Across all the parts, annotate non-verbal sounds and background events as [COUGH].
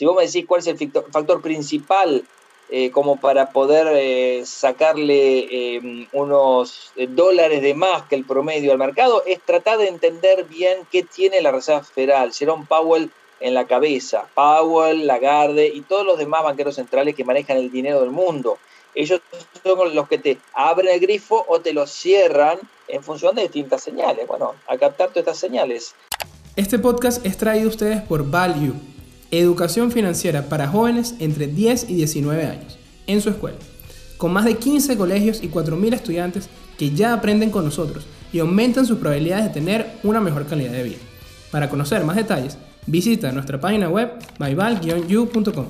Si vos me decís cuál es el factor principal eh, como para poder eh, sacarle em, unos eh, dólares de más que el promedio al mercado, es tratar de entender bien qué tiene la Reserva Federal, Jerome Powell en la cabeza, Powell, Lagarde y todos los demás banqueros centrales que manejan el dinero del mundo. Ellos son los que te abren el grifo o te lo cierran en función de distintas señales. Bueno, a captar todas estas señales. Este podcast es traído a ustedes por Value Educación financiera para jóvenes entre 10 y 19 años, en su escuela, con más de 15 colegios y 4.000 estudiantes que ya aprenden con nosotros y aumentan sus probabilidades de tener una mejor calidad de vida. Para conocer más detalles, visita nuestra página web myval-u.com.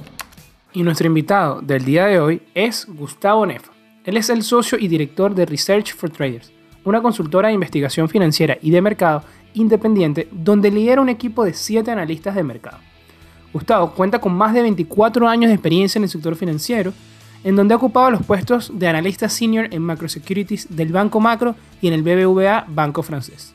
Y nuestro invitado del día de hoy es Gustavo Nefa. Él es el socio y director de Research for Traders, una consultora de investigación financiera y de mercado independiente donde lidera un equipo de 7 analistas de mercado. Gustavo cuenta con más de 24 años de experiencia en el sector financiero, en donde ha ocupado los puestos de analista senior en Macro Securities del Banco Macro y en el BBVA Banco Francés.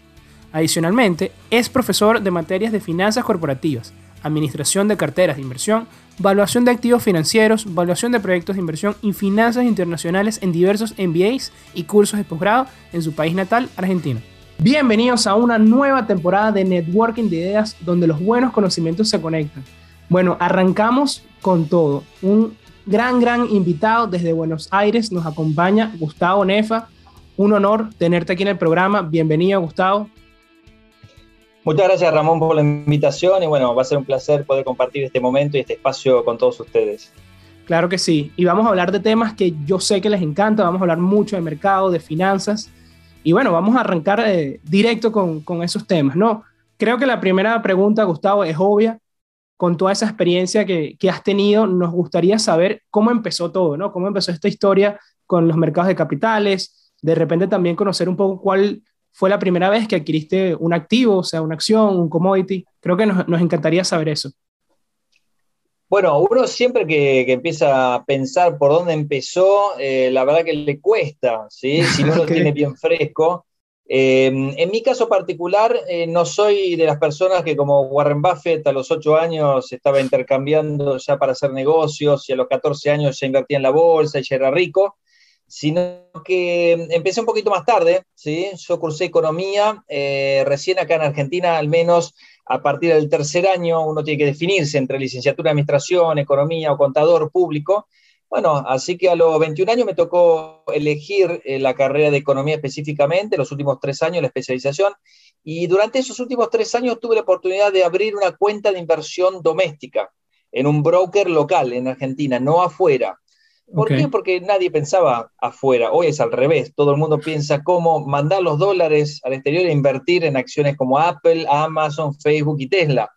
Adicionalmente, es profesor de materias de finanzas corporativas, administración de carteras de inversión, valuación de activos financieros, valuación de proyectos de inversión y finanzas internacionales en diversos MBAs y cursos de posgrado en su país natal, Argentina. Bienvenidos a una nueva temporada de Networking de Ideas donde los buenos conocimientos se conectan. Bueno, arrancamos con todo. Un gran, gran invitado desde Buenos Aires nos acompaña Gustavo Nefa. Un honor tenerte aquí en el programa. Bienvenido, Gustavo. Muchas gracias, Ramón, por la invitación y bueno, va a ser un placer poder compartir este momento y este espacio con todos ustedes. Claro que sí. Y vamos a hablar de temas que yo sé que les encanta. Vamos a hablar mucho de mercado, de finanzas. Y bueno, vamos a arrancar eh, directo con, con esos temas, ¿no? Creo que la primera pregunta, Gustavo, es obvia con toda esa experiencia que, has tenido, nos gustaría saber cómo empezó todo, ¿no? Cómo empezó esta historia con los mercados de capitales, de repente también conocer un poco cuál fue la primera vez que adquiriste un activo, o sea, una acción, un commodity. Creo que nos, encantaría saber eso. Bueno, uno siempre que, empieza a pensar por dónde empezó, eh, la verdad que le cuesta, ¿sí? Si no lo [LAUGHS] tiene bien fresco. Em, en mi caso particular, eh, no soy de las personas que como Warren Buffett a los 8 años estaba intercambiando ya para hacer negocios y a los 14 años ya invertía en la bolsa y ya era rico, sino que empecé un poquito más tarde, ¿sí? yo cursé economía, eh, recién acá en Argentina al menos a partir del tercer año uno tiene que definirse entre licenciatura de administración, economía o contador público, bueno, así que a los 21 años me tocó elegir eh, la carrera de economía específicamente, los últimos tres años la especialización, y durante esos últimos tres años tuve la oportunidad de abrir una cuenta de inversión doméstica en un broker local en Argentina, no afuera. ¿Por qué? Porque nadie pensaba afuera. Hoy es al revés. Todo el mundo piensa cómo mandar los dólares al exterior e invertir en acciones como Apple, Amazon, Facebook y Tesla.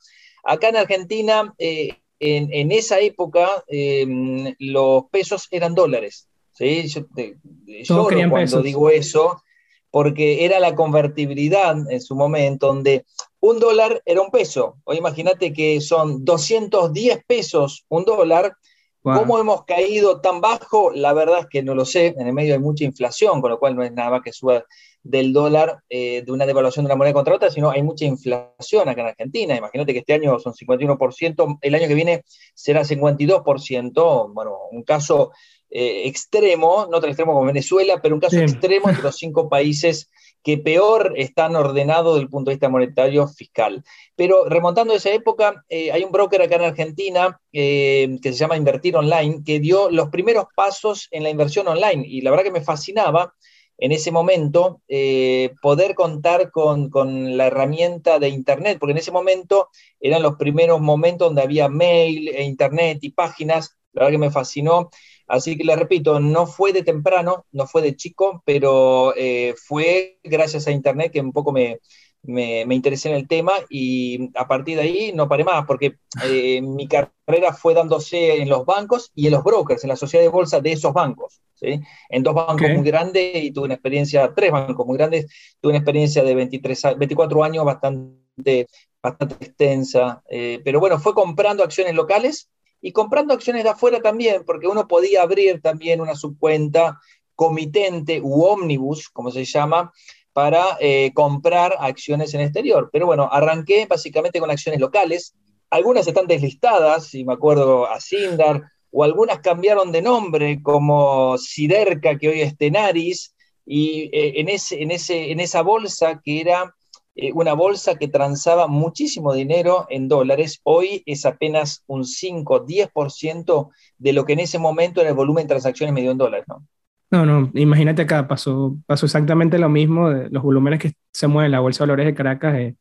Acá en Argentina eh, en, esa época em, los pesos eran dólares. ¿sí? Yo, cuando digo eso, porque era la convertibilidad en su momento, donde un dólar era un peso. Hoy imagínate que son 210 pesos un dólar. ¿Cómo hemos caído tan bajo? La verdad es que no lo sé. En el medio hay mucha inflación, con lo cual no es nada más que suba del dólar, eh, de una devaluación de una moneda contra otra, sino hay mucha inflación acá en Argentina. Imagínate que este año son 51%, el año que viene será 52%. Bueno, un caso eh, extremo, no tan extremo como Venezuela, pero un caso extremo entre los cinco países que peor están ordenados desde el punto de vista monetario fiscal. Pero remontando a esa época, eh, hay un broker acá en Argentina que se llama Invertir Online, que dio los primeros pasos en la inversión online. Y la verdad que me fascinaba en ese momento eh, poder contar con, la herramienta de Internet, porque en ese momento eran los primeros momentos donde había mail, e Internet y páginas, la verdad que me fascinó. Así que le repito, no fue de temprano, no fue de chico, pero eh, fue gracias a Internet que un poco me, me, interesé en el tema y a partir de ahí no paré más, porque eh, mi carrera fue dándose en los bancos y en los brokers, en la sociedad de bolsa de esos bancos. ¿Sí? En dos bancos muy grandes y tuve una experiencia, tres bancos muy grandes, tuve una experiencia de 23, 24 años bastante, bastante extensa. Eh, pero bueno, fue comprando acciones locales y comprando acciones de afuera también, porque uno podía abrir también una subcuenta comitente u omnibus, como se llama, para eh, comprar acciones en exterior. Pero bueno, arranqué básicamente con acciones locales, algunas están deslistadas, y me acuerdo a Sindar, o algunas cambiaron de nombre, como Siderca, que hoy es Tenaris, y eh, en, ese, en, ese, en esa bolsa que era eh, una bolsa que transaba muchísimo dinero en dólares, hoy es apenas un 5, 10% de lo que en ese momento era el volumen de transacciones medio en dólares, ¿no? No, imagínate acá, pasó, pasó exactamente lo mismo, de los volúmenes que se mueven en la Bolsa de Valores de Caracas eh,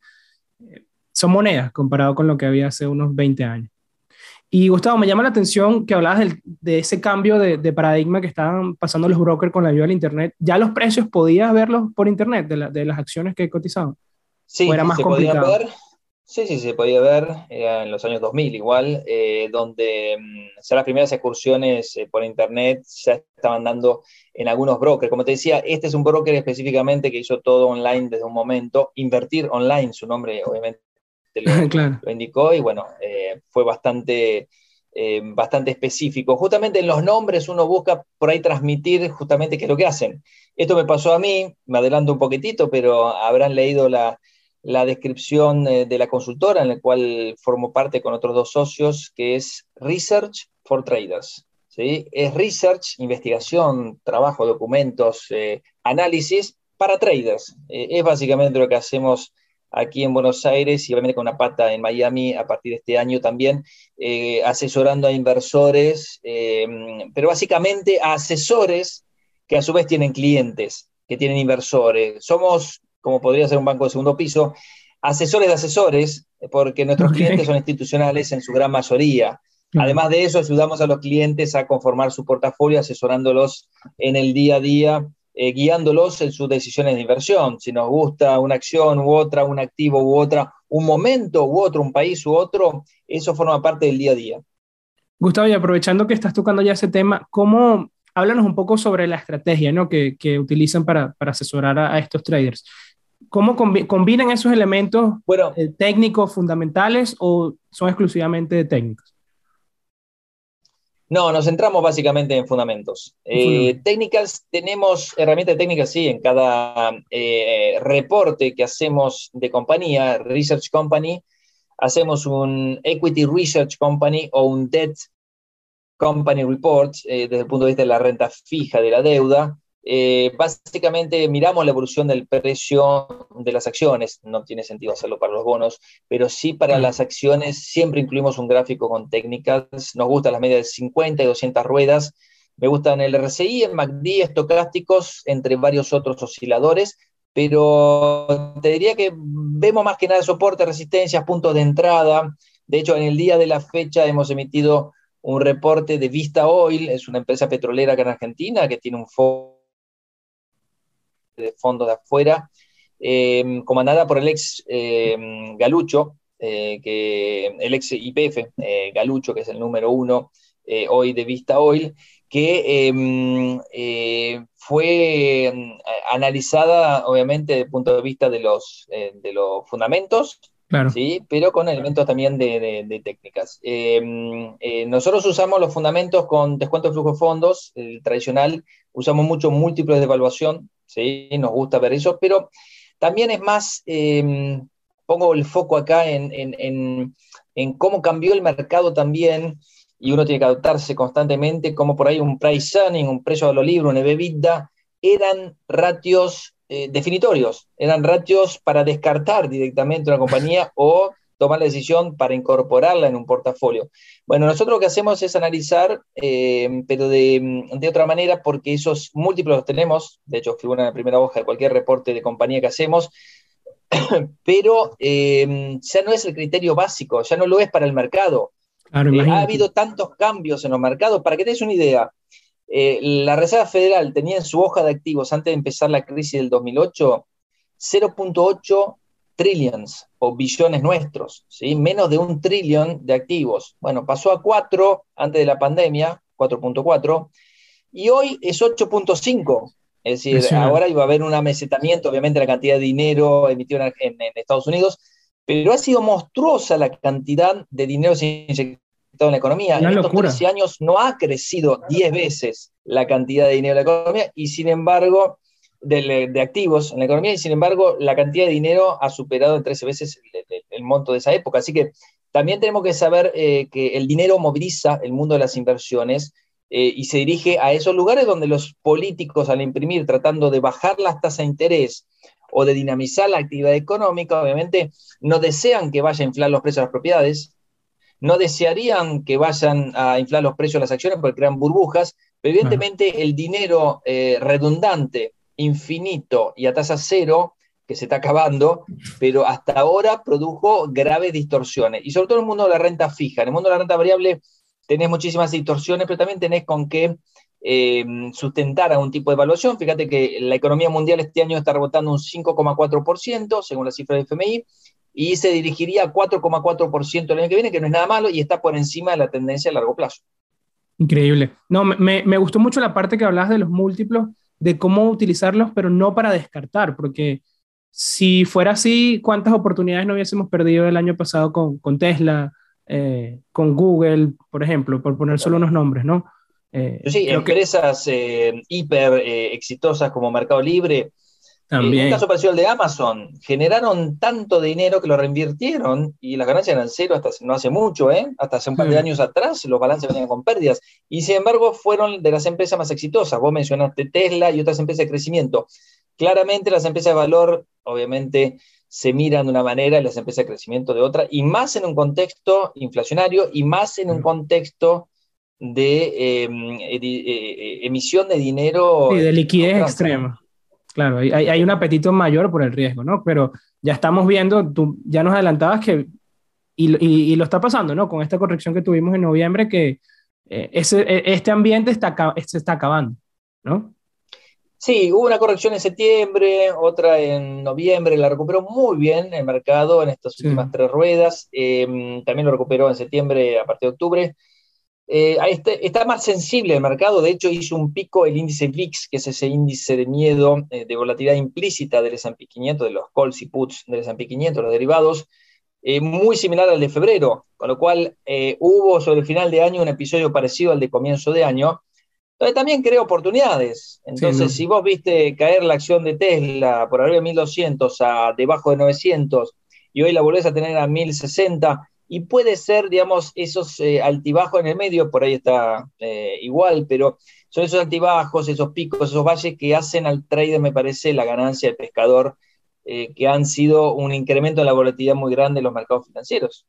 son monedas comparado con lo que había hace unos 20 años. Y Gustavo, me llama la atención que hablabas de ese cambio de, paradigma que estaban pasando los brokers con la ayuda del Internet. ¿Ya los precios podías verlos por Internet de, de las acciones que cotizaban? Sí, era más se complicado? ver. Sí, sí, se podía ver en los años 2000 igual, eh, donde mm, ya las primeras excursiones eh, por internet ya estaban dando en algunos brokers. Como te decía, este es un broker específicamente que hizo todo online desde un momento. Invertir online, su nombre obviamente [LAUGHS] lo, indicó y bueno, eh, fue bastante, bastante específico. Justamente en los nombres uno busca por ahí transmitir justamente qué es lo que hacen. Esto me pasó a mí, me adelanto un poquitito, pero habrán leído la la descripción eh, de la consultora en la cual formo parte con otros dos socios, que es Research for Traders. ¿sí? Es research, investigación, trabajo, documentos, eh, análisis para traders. Eh, es básicamente lo que hacemos aquí en Buenos Aires y obviamente con una pata en Miami a partir de este año también, asesorando a inversores, pero básicamente a asesores que a su vez tienen clientes, que tienen inversores. Somos como podría ser un banco de segundo piso, asesores de asesores, porque nuestros clientes son institucionales en su gran mayoría. Además de eso, ayudamos a los clientes a conformar su portafolio, asesorándolos en el día a día, eh, guiándolos en sus decisiones de inversión. Si nos gusta una acción u otra, un activo u otra, un momento u otro, un país u otro, eso forma parte del día a día. Gustavo, y aprovechando que estás tocando ya ese tema, ¿cómo, háblanos un poco sobre la estrategia ¿no? que, utilizan para, asesorar a, estos traders? ¿Cómo combinan esos elementos eh, técnicos fundamentales o son exclusivamente técnicos? No, nos centramos básicamente en fundamentos. Eh, técnicas, tenemos herramientas técnicas, sí, en cada eh, reporte que hacemos de compañía, Research Company, hacemos un Equity Research Company o un Debt Company Report desde el punto de vista de la renta fija de la deuda. Eh, básicamente miramos la evolución del precio de las acciones, no tiene sentido hacerlo para los bonos, pero sí para las acciones. Siempre incluimos un gráfico con técnicas, nos gustan las medias de 50 y 200 ruedas, me gustan el RSI, el MACD, estocásticos, entre varios otros osciladores, pero te diría que vemos más que nada soporte, resistencias, puntos de entrada. De hecho, en el día de la fecha hemos emitido un reporte de Vista Oil, es una empresa petrolera acá en Argentina que tiene un fondo de fondos de afuera, em, comandada por el ex em, Galucho, eh, que, el ex IPF, eh, Galucho, que es el número uno eh, hoy de Vista Oil, que em, fue analizada obviamente desde el punto de vista de los, de los fundamentos, ¿sí? pero con elementos también de, técnicas. nosotros usamos los fundamentos con descuento de flujo de fondos, el tradicional, usamos mucho múltiples de evaluación, ¿sí? Nos gusta ver eso, pero también es más, em, pongo el foco acá en, cómo cambió el mercado también, y uno tiene que adaptarse constantemente, como por ahí un price earning, un precio de lo libre, un EBITDA, eran ratios eh, definitorios, eran ratios para descartar directamente una compañía o tomar la decisión para incorporarla en un portafolio. Bueno, nosotros lo que hacemos es analizar, eh, pero de, otra manera, porque esos múltiplos los tenemos, de hecho figura en la primera hoja de cualquier reporte de compañía que hacemos, [COUGHS] pero eh, ya no es el criterio básico, ya no lo es para el mercado. Eh, ha habido tantos cambios en los mercados, para que te des una idea, la Reserva Federal tenía en su hoja de activos, antes de empezar la crisis del 2008, 0.8 trillions o billones nuestros, ¿sí? menos de un trillón de activos. Bueno, pasó a 4 antes de la pandemia, 4.4, y hoy es 8.5. Es decir, ahora iba a haber un amesetamiento, obviamente, la cantidad de dinero emitido en, Estados Unidos, pero ha sido monstruosa la cantidad de dinero inyectado en la economía. en estos 13 años no ha crecido 10 veces la cantidad de dinero en la economía y, sin embargo, de, activos en la economía y sin embargo la cantidad de dinero ha superado en 13 veces el, el, monto de esa época. Así que también tenemos que saber eh, que el dinero moviliza el mundo de las inversiones eh, y se dirige a esos lugares donde los políticos al imprimir, tratando de bajar las tasas de interés o de dinamizar la actividad económica, obviamente no desean que vaya a inflar los precios de las propiedades, no desearían que vayan a inflar los precios de las acciones porque crean burbujas, pero evidentemente el dinero eh, redundante, infinito y a tasa cero, que se está acabando, pero hasta ahora produjo graves distorsiones. Y sobre todo en el mundo de la renta fija. En el mundo de la renta variable tenés muchísimas distorsiones, pero también tenés con qué eh, sustentar a un tipo de evaluación. Fíjate que la economía mundial este año está rebotando un 5,4%, según la cifra del FMI, y se dirigiría a 4,4% el año que viene, que no es nada malo y está por encima de la tendencia a largo plazo. Increíble. No, me, me gustó mucho la parte que hablas de los múltiplos, de cómo utilizarlos, pero no para descartar, porque si fuera así, ¿cuántas oportunidades no hubiésemos perdido el año pasado con, con Tesla, eh, con Google, por ejemplo, por poner solo unos nombres, ¿no? Eh, sí, empresas eh, hiper exitosas como Mercado Libre, también. En un caso parecido al de Amazon, generaron tanto dinero que lo reinvirtieron y las ganancias eran cero hasta no hace mucho, ¿eh? hasta hace un par de mm. años atrás los balances venían con pérdidas y sin embargo fueron de las empresas más exitosas. Vos mencionaste Tesla y otras empresas de crecimiento. Claramente las empresas de valor, obviamente, se miran de una manera y las empresas de crecimiento de otra, y más en un contexto inflacionario y más en un contexto de em, eh, eh, emisión de dinero. Y de liquidez extrema. Claro, hay, hay, un apetito mayor por el riesgo, ¿no? Pero ya estamos viendo, tú ya nos adelantabas que, y, y, lo está pasando, ¿no? Con esta corrección que tuvimos en noviembre, que eh, ese, e, este ambiente está, se está acabando, ¿no? Sí, hubo una corrección en septiembre, otra en noviembre, la recuperó muy bien el mercado en estas últimas tres ruedas, em, también lo recuperó en septiembre a partir de octubre. Eh, está, más sensible el mercado, de hecho hizo un pico el índice VIX, que es ese índice de miedo, eh, de volatilidad implícita del S&P 500, de los calls y puts del S&P 500, los derivados, eh, muy similar al de febrero, con lo cual hubo sobre el final de año un episodio parecido al de comienzo de año, entonces también crea oportunidades. Entonces, si vos viste caer la acción de Tesla por arriba de 1200 a debajo de 900 y hoy la volvés a tener a 1060, y puede ser, digamos, esos eh, altibajos en el medio, por ahí está eh, igual, pero son esos altibajos, esos picos, esos valles que hacen al trader, me parece, la ganancia del pescador, eh, que han sido un incremento de la volatilidad muy grande en los mercados financieros.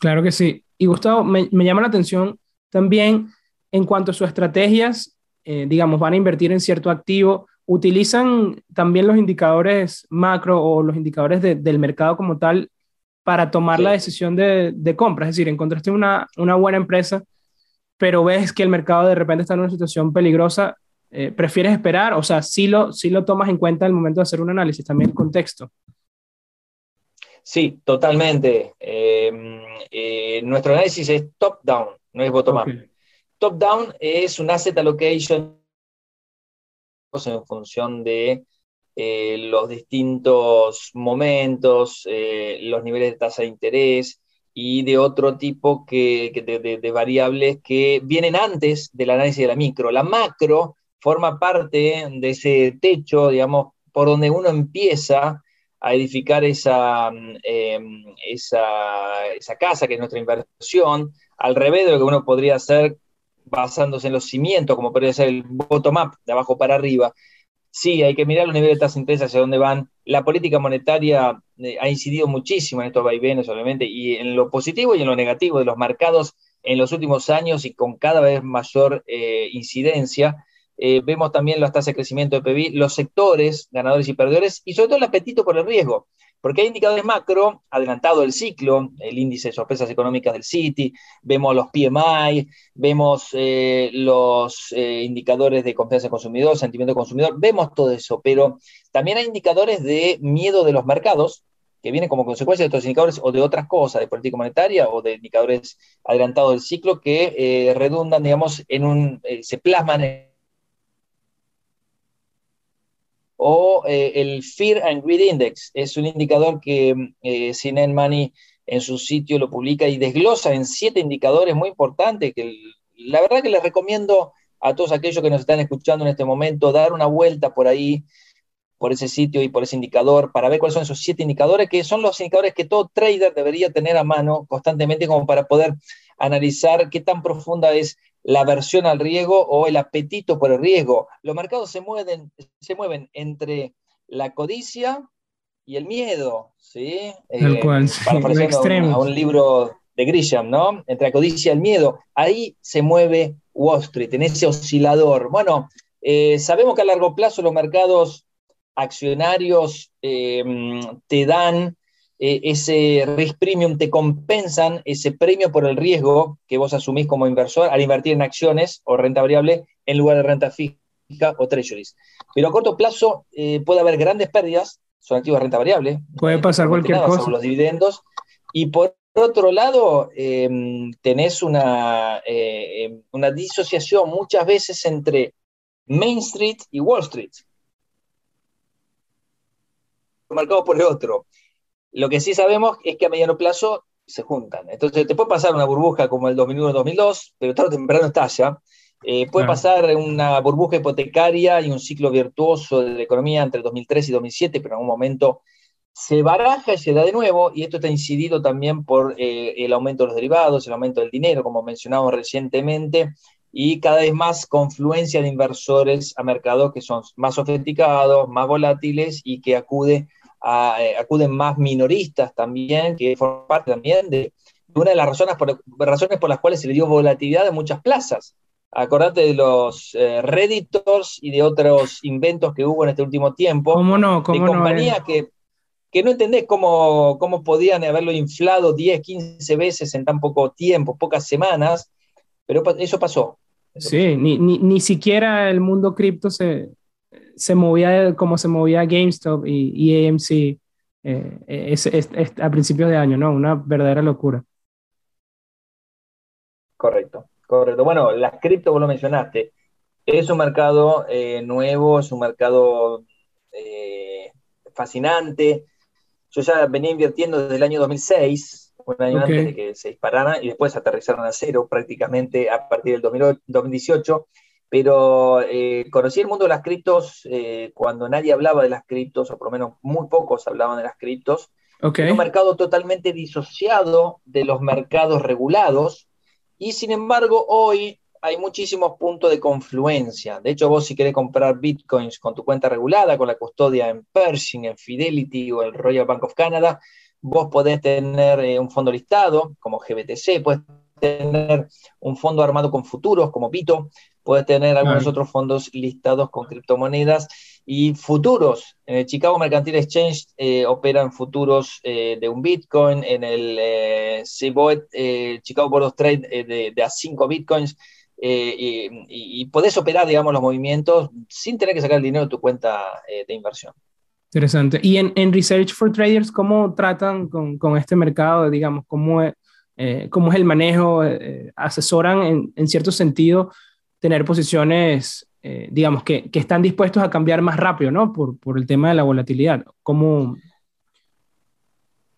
Claro que sí. Y Gustavo, me, llama la atención también en cuanto a sus estrategias, digamos, van a invertir en cierto activo, utilizan también los indicadores macro o los indicadores del mercado como tal para tomar la decisión de, compra. Es decir, encontraste una, una buena empresa, pero ves que el mercado de repente está en una situación peligrosa, eh, prefieres esperar, o sea, sí lo, sí lo tomas en cuenta en el momento de hacer un análisis, también el contexto. Sí, totalmente. Eh, nuestro análisis es top-down, no es bottom-up. Top-down es un asset allocation en función de eh, los distintos momentos, eh, los niveles de tasa de interés y de otro tipo que, de, variables que vienen antes del análisis de la micro. La macro forma parte de ese techo, digamos, por donde uno empieza a edificar esa, em, esa, esa casa que es nuestra inversión, al revés de lo que uno podría hacer basándose en los cimientos, como podría ser el bottom-up, de abajo para arriba. Sí, hay que mirar los niveles de tasas de interés hacia dónde van. La política monetaria eh, ha incidido muchísimo en estos vaivenes, obviamente, y en lo positivo y en lo negativo de los mercados en los últimos años y con cada vez mayor eh, incidencia. Eh, vemos también las tasas de crecimiento de PIB, los sectores ganadores y perdedores, y sobre todo el apetito por el riesgo porque hay indicadores macro, adelantado el ciclo, el índice de sorpresas económicas del Citi, vemos los PMI, vemos eh, los eh, indicadores de confianza del consumidor, sentimiento del consumidor, vemos todo eso, pero también hay indicadores de miedo de los mercados, que vienen como consecuencia de estos indicadores o de otras cosas, de política monetaria o de indicadores adelantados del ciclo que eh, redundan, digamos, en un, se plasman en o eh, el Fear and Greed Index. Es un indicador que eh, Money en su sitio lo publica y desglosa en siete indicadores muy importantes que la verdad que les recomiendo a todos aquellos que nos están escuchando en este momento dar una vuelta por ahí por ese sitio y por ese indicador para ver cuáles son esos siete indicadores, que son los indicadores que todo trader debería tener a mano constantemente como para poder analizar qué tan profunda es la aversión al riesgo o el apetito por el riesgo. Los mercados se mueven, se mueven entre la codicia y el miedo, ¿sí? Eh, cual, a, un, libro de Grisham, ¿no? Entre la codicia y el miedo. Ahí se mueve Wall Street, en ese oscilador. Bueno, eh, sabemos que a largo plazo los mercados accionarios eh, te dan eh, ese risk premium, te compensan ese premio por el riesgo que vos asumís como inversor al invertir en acciones o renta variable en lugar de renta fija o treasuries. Pero a corto plazo eh, puede haber grandes pérdidas, son activos de renta variable. Puede pasar cualquier cosa. Los dividendos. Y por otro lado, tenés una, una disociación muchas veces entre Main Street y Wall Street marcado por el otro. Lo que sí sabemos es que a mediano plazo se juntan. Entonces, te puede pasar una burbuja como el 2001-2002, pero tarde o temprano estalla. Eh, puede pasar una burbuja hipotecaria y un ciclo virtuoso de la economía entre 2003 y 2007, pero en algún momento se baraja y se da de nuevo, y esto está incidido también por eh, el aumento de los derivados, el aumento del dinero, como mencionamos recientemente, y cada vez más confluencia de inversores a mercados que son más sofisticados, más volátiles y que acude eh, acuden más minoristas también, que forman parte también de, una de las razones por, razones por las cuales se le dio volatilidad en muchas plazas. Acordate de los eh, Redditors y de otros inventos que hubo en este último tiempo. ¿Cómo no? ¿Cómo de compañías que, que no entendés cómo, cómo podían haberlo inflado 10, 15 veces en tan poco tiempo, pocas semanas, pero eso pasó. sí, Ni, ni, ni, siquiera el mundo cripto se, se movía como se movía GameStop y, AMC eh, a principios de año, ¿no? Una verdadera locura. Correcto, correcto. Bueno, las cripto, vos lo mencionaste, es un mercado eh, nuevo, es un mercado eh, fascinante. Yo ya venía invirtiendo desde el año 2006, un año antes de que se dispararan, y después aterrizaron a cero prácticamente a partir del 2018 pero eh, conocí el mundo de las criptos eh, cuando nadie hablaba de las criptos, o por lo menos muy pocos hablaban de las criptos. Okay. un mercado totalmente disociado de los mercados regulados, y sin embargo hoy hay muchísimos puntos de confluencia. De hecho, vos si querés comprar bitcoins con tu cuenta regulada, con la custodia en Pershing, en Fidelity o el Royal Bank of Canada, vos podés tener eh, un fondo listado como GBTC, puedes tener un fondo armado con futuros como Pito, puede tener algunos otros fondos listados con criptomonedas y futuros. En el Chicago Mercantile Exchange eh, operan futuros eh, de un Bitcoin, en el eh, eh Chicago Board of Trade de, a 5 Bitcoins. Y, y, podés operar, digamos, los movimientos sin tener que sacar el dinero de tu cuenta de inversión. Interesante. Y en, en, Research for Traders, ¿cómo tratan con, con este mercado? Digamos, ¿cómo es, cómo es el manejo? ¿Asesoran en, en, cierto sentido tener posiciones, eh, digamos, que, que, están dispuestos a cambiar más rápido, ¿no? Por, por el tema de la volatilidad. ¿Cómo,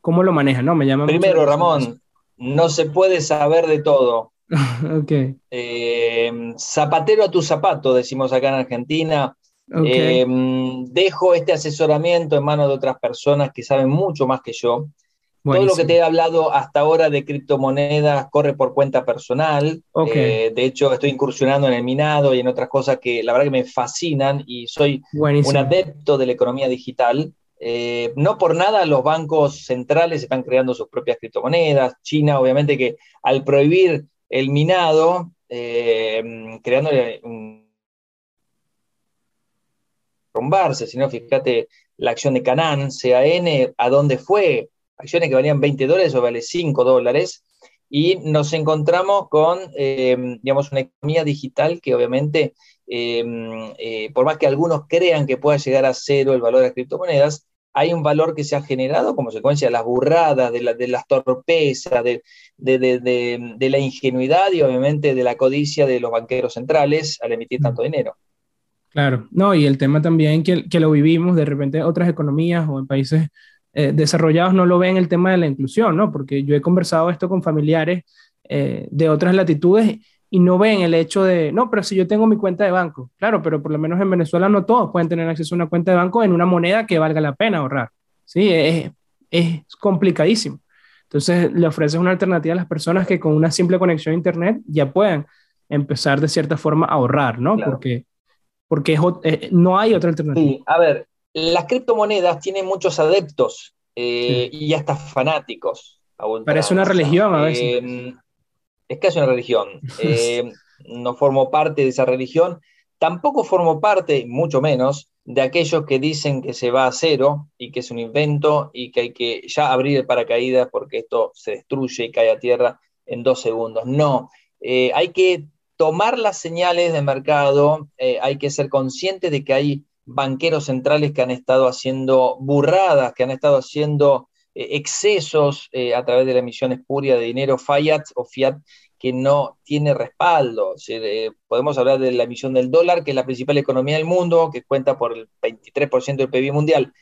cómo lo manejan, no? Me llama Primero, Ramón, no se puede saber de todo. [LAUGHS] ok. Eh, zapatero a tu zapato, decimos acá en Argentina. Eh, dejo este asesoramiento en manos de otras personas que saben mucho más que yo. Todo lo que te he hablado hasta ahora de criptomonedas corre por cuenta personal. Eh, de hecho, estoy incursionando en el minado y en otras cosas que la verdad que me fascinan y soy un adepto de la economía digital. Eh, no por nada los bancos centrales están creando sus propias criptomonedas. China, obviamente, que al prohibir el minado, eh, creando un rombarse, sino fíjate la acción de Canaan, CAN, ¿a dónde fue? Acciones que valían 20 dólares o vale 5 dólares, y nos encontramos con, eh, digamos, una economía digital que obviamente, eh, eh, por más que algunos crean que pueda llegar a cero el valor de las criptomonedas, hay un valor que se ha generado como consecuencia de las burradas, de, de las torpezas, de, de, la ingenuidad y obviamente de la codicia de los banqueros centrales al emitir tanto dinero. Claro, no, y el tema también que, que lo vivimos de repente otras economías o en países eh, desarrollados no lo ven el tema de la inclusión, ¿no? Porque yo he conversado esto con familiares eh, de otras latitudes y no ven el hecho de, no, pero si yo tengo mi cuenta de banco, claro, pero por lo menos en Venezuela no todos pueden tener acceso a una cuenta de banco en una moneda que valga la pena ahorrar. Sí, es, es complicadísimo. Entonces le ofreces una alternativa a las personas que con una simple conexión a Internet ya puedan empezar de cierta forma a ahorrar, ¿no? Porque, porque eh, no hay otra alternativa. Sí, a ver, las criptomonedas tienen muchos adeptos eh, y hasta fanáticos. Parece una religión a veces. Eh, es casi una religión. [LAUGHS] Eh, no formo parte de esa religión. Tampoco formo parte, mucho menos, de aquellos que dicen que se va a cero y que es un invento y que hay que ya abrir el paracaídas porque esto se destruye y cae a tierra en dos segundos. No, hay que tomar las señales de mercado, hay que ser conscientes de que hay banqueros centrales que han estado haciendo burradas, que han estado haciendo eh, excesos eh, a través de la emisión espuria de dinero fiat o fiat que no tiene respaldo. podemos hablar de la emisión del dólar, que es la principal economía del mundo, que cuenta por el 23% del PIB mundial.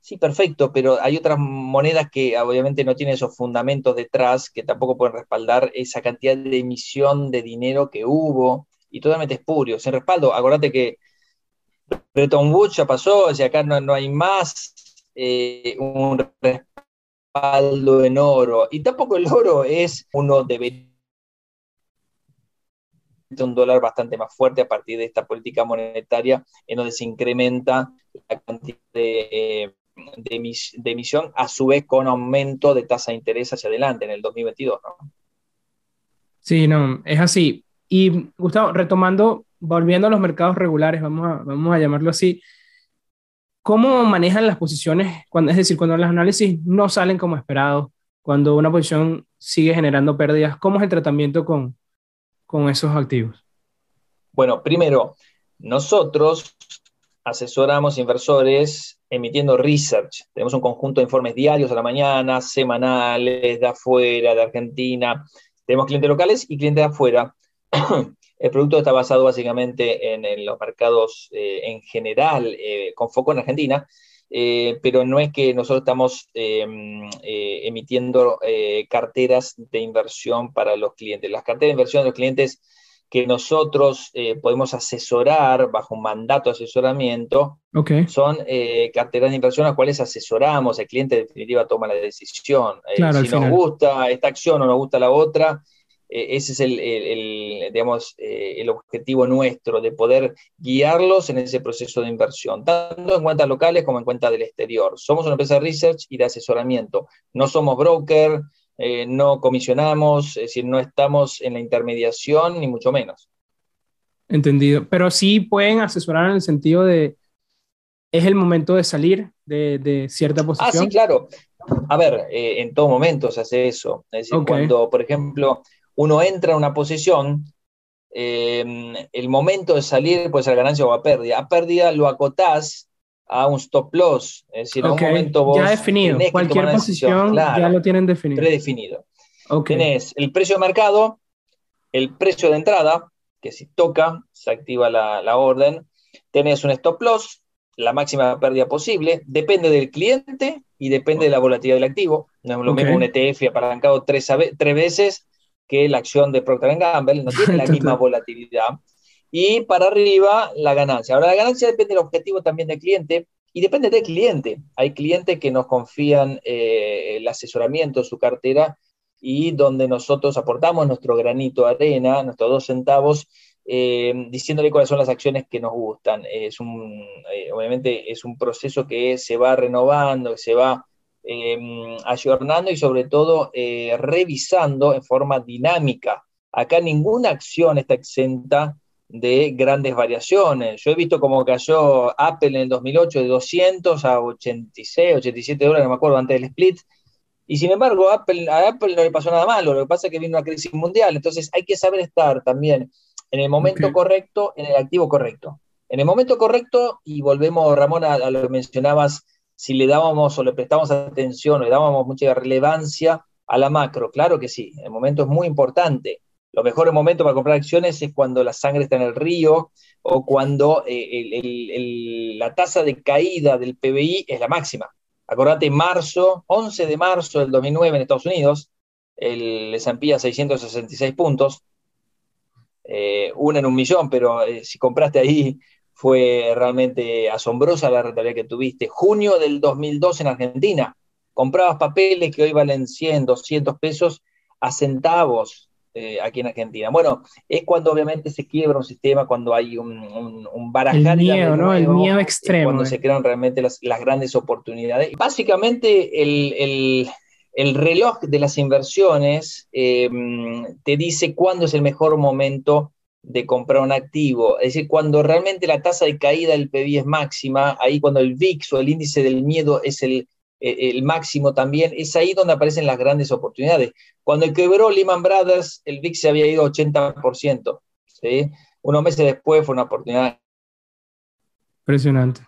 Sí, perfecto, pero hay otras monedas que obviamente no tienen esos fundamentos detrás, que tampoco pueden respaldar esa cantidad de emisión de dinero que hubo, y totalmente espurio, sin respaldo. Acordate que Bretton Woods ya pasó, si acá no, no hay más eh, un respaldo en oro. Y tampoco el oro es uno de un dólar bastante más fuerte a partir de esta política monetaria en donde se incrementa la cantidad de, emisión, a su vez con aumento de tasa de interés hacia adelante en el 2022. ¿no? Sí, no, es así. Y Gustavo, retomando, volviendo a los mercados regulares, vamos a, vamos a llamarlo así, ¿Cómo manejan las posiciones? Cuando, es decir, cuando los análisis no salen como esperado, cuando una posición sigue generando pérdidas, ¿cómo es el tratamiento con, con esos activos? Bueno, primero, nosotros asesoramos inversores emitiendo research. Tenemos un conjunto de informes diarios a la mañana, semanales, de afuera, de Argentina. Tenemos clientes locales y clientes de afuera. [CLEARS THROAT] El producto está basado básicamente en, los mercados eh, en general, eh, con foco en Argentina, eh, pero no es que nosotros estamos em, emitiendo carteras de inversión para los clientes. Las carteras de inversión de los clientes que nosotros podemos asesorar bajo un mandato de asesoramiento son carteras de inversión a las cuales asesoramos, el cliente en definitiva toma la decisión. si nos gusta esta acción o nos gusta la otra, eh, ese es el, digamos, eh, el objetivo nuestro, de poder guiarlos en ese proceso de inversión, tanto en cuentas locales como en cuentas del exterior. Somos una empresa de research y de asesoramiento. No somos broker, eh, no comisionamos, es decir, no estamos en la intermediación, ni mucho menos. Entendido. Pero sí pueden asesorar en el sentido de, es el momento de salir de, cierta posición. Ah, sí, claro. A ver, en todo momento se hace eso. Es decir, cuando, por ejemplo, uno entra en una posición, em, el momento de salir puede ser ganancia o a pérdida. A pérdida lo acotás a un stop loss. Es decir, a un momento vos. Ya definido. Cualquier posición ya lo tienen definido. Predefinido. Tenés el precio de mercado, el precio de entrada, que si toca, se activa la, orden. Tenés un stop loss, la máxima pérdida posible. Depende del cliente y depende de la volatilidad del activo. No es lo mismo un ETF apalancado tres, tres veces que la acción de Procter Gamble, no tiene [LAUGHS] la misma volatilidad. Y para arriba, la ganancia. Ahora, la ganancia depende del objetivo también del cliente y depende del cliente. Hay clientes que nos confían eh, el asesoramiento su cartera y donde nosotros aportamos nuestro granito de arena, nuestros dos centavos, eh, diciéndole cuáles son las acciones que nos gustan. Es un, eh, obviamente es un proceso que se va renovando, que se va eh, ayornando y sobre todo eh, revisando en forma dinámica. Acá ninguna acción está exenta de grandes variaciones. Yo he visto cómo cayó Apple en el 2008 de 200 a 86, 87 dólares, no me acuerdo, antes del split. Y sin embargo, Apple, a Apple no le pasó nada malo, lo que pasa es que vino una crisis mundial. Entonces hay que saber estar también en el momento correcto, en el activo correcto. En el momento correcto, y volvemos, Ramón, a, a lo que mencionabas si le dábamos o le prestamos atención o le dábamos mucha relevancia a la macro. Claro que sí, el momento es muy importante. Lo mejor momento para comprar acciones es cuando la sangre está en el río o cuando eh, la tasa de caída del PBI es la máxima. Acordate, marzo, 11 de marzo del 2009 en Estados Unidos, el S&P a 666 puntos, eh, una en un millón, pero eh, si compraste ahí fue realmente asombrosa la rentabilidad que tuviste. Junio del 2002 en Argentina, comprabas papeles que hoy valen 100, 200 pesos a centavos eh, aquí en Argentina. Bueno, es cuando obviamente se quiebra un sistema, cuando hay un, un, barajar. El miedo, ¿no? el miedo extremo. Cuando se crean realmente las, grandes oportunidades. Básicamente, el, reloj de las inversiones eh, te dice cuándo es el mejor momento de comprar un activo. Es decir, cuando realmente la tasa de caída del PBI es máxima, ahí cuando el VIX o el índice del miedo es el, eh, el máximo también, es ahí donde aparecen las grandes oportunidades. Cuando quebró Lehman Brothers, el VIX se había ido 80%. ¿sí? Unos meses después fue una oportunidad. Impresionante.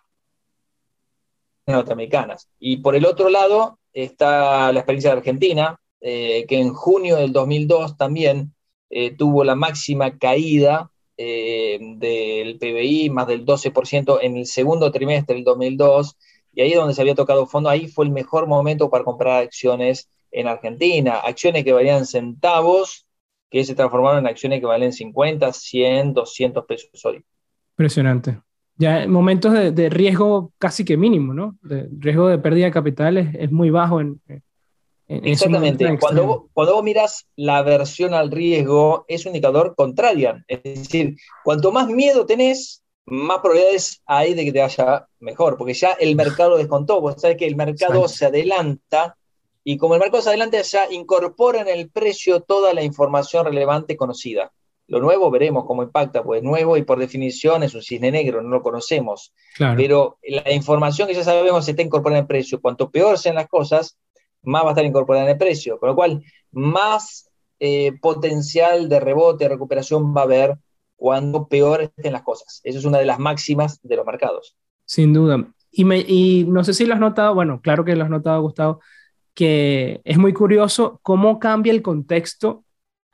Norteamericanas. Y por el otro lado está la experiencia de Argentina, eh, que en junio del 2002 también eh, tuvo la máxima caída del PBI, más del 12% en el segundo trimestre del 2002 y ahí donde se había tocado fondo, ahí fue el mejor momento para comprar acciones en Argentina, acciones que valían centavos, que se transformaron en acciones que valen 50, 100, 200 pesos hoy. Impresionante. Ya en momentos de, riesgo casi que mínimo, ¿no? De riesgo de pérdida de capital es, muy bajo Exactamente. Cuando vos, cuando vos miras la aversión al riesgo, es un indicador contrario. Es decir, cuanto más miedo tenés, más probabilidades hay de que te vaya mejor, porque ya el mercado descontó. Vos sabés que el mercado se adelanta y como el mercado se adelanta, ya incorpora en el precio toda la información relevante conocida. Lo nuevo veremos cómo impacta, pues nuevo y por definición es un cisne negro, no lo conocemos. Pero la información que ya sabemos se está incorporando en el precio. Cuanto peor sean las cosas, más va a estar incorporada en el precio. Con lo cual, más eh, potencial de rebote, de recuperación va a haber cuando peor estén las cosas. Eso es una de las máximas de los mercados. Sin duda. Y, y no sé si lo has notado, bueno, claro que lo has notado, Gustavo, que es muy curioso cómo cambia el contexto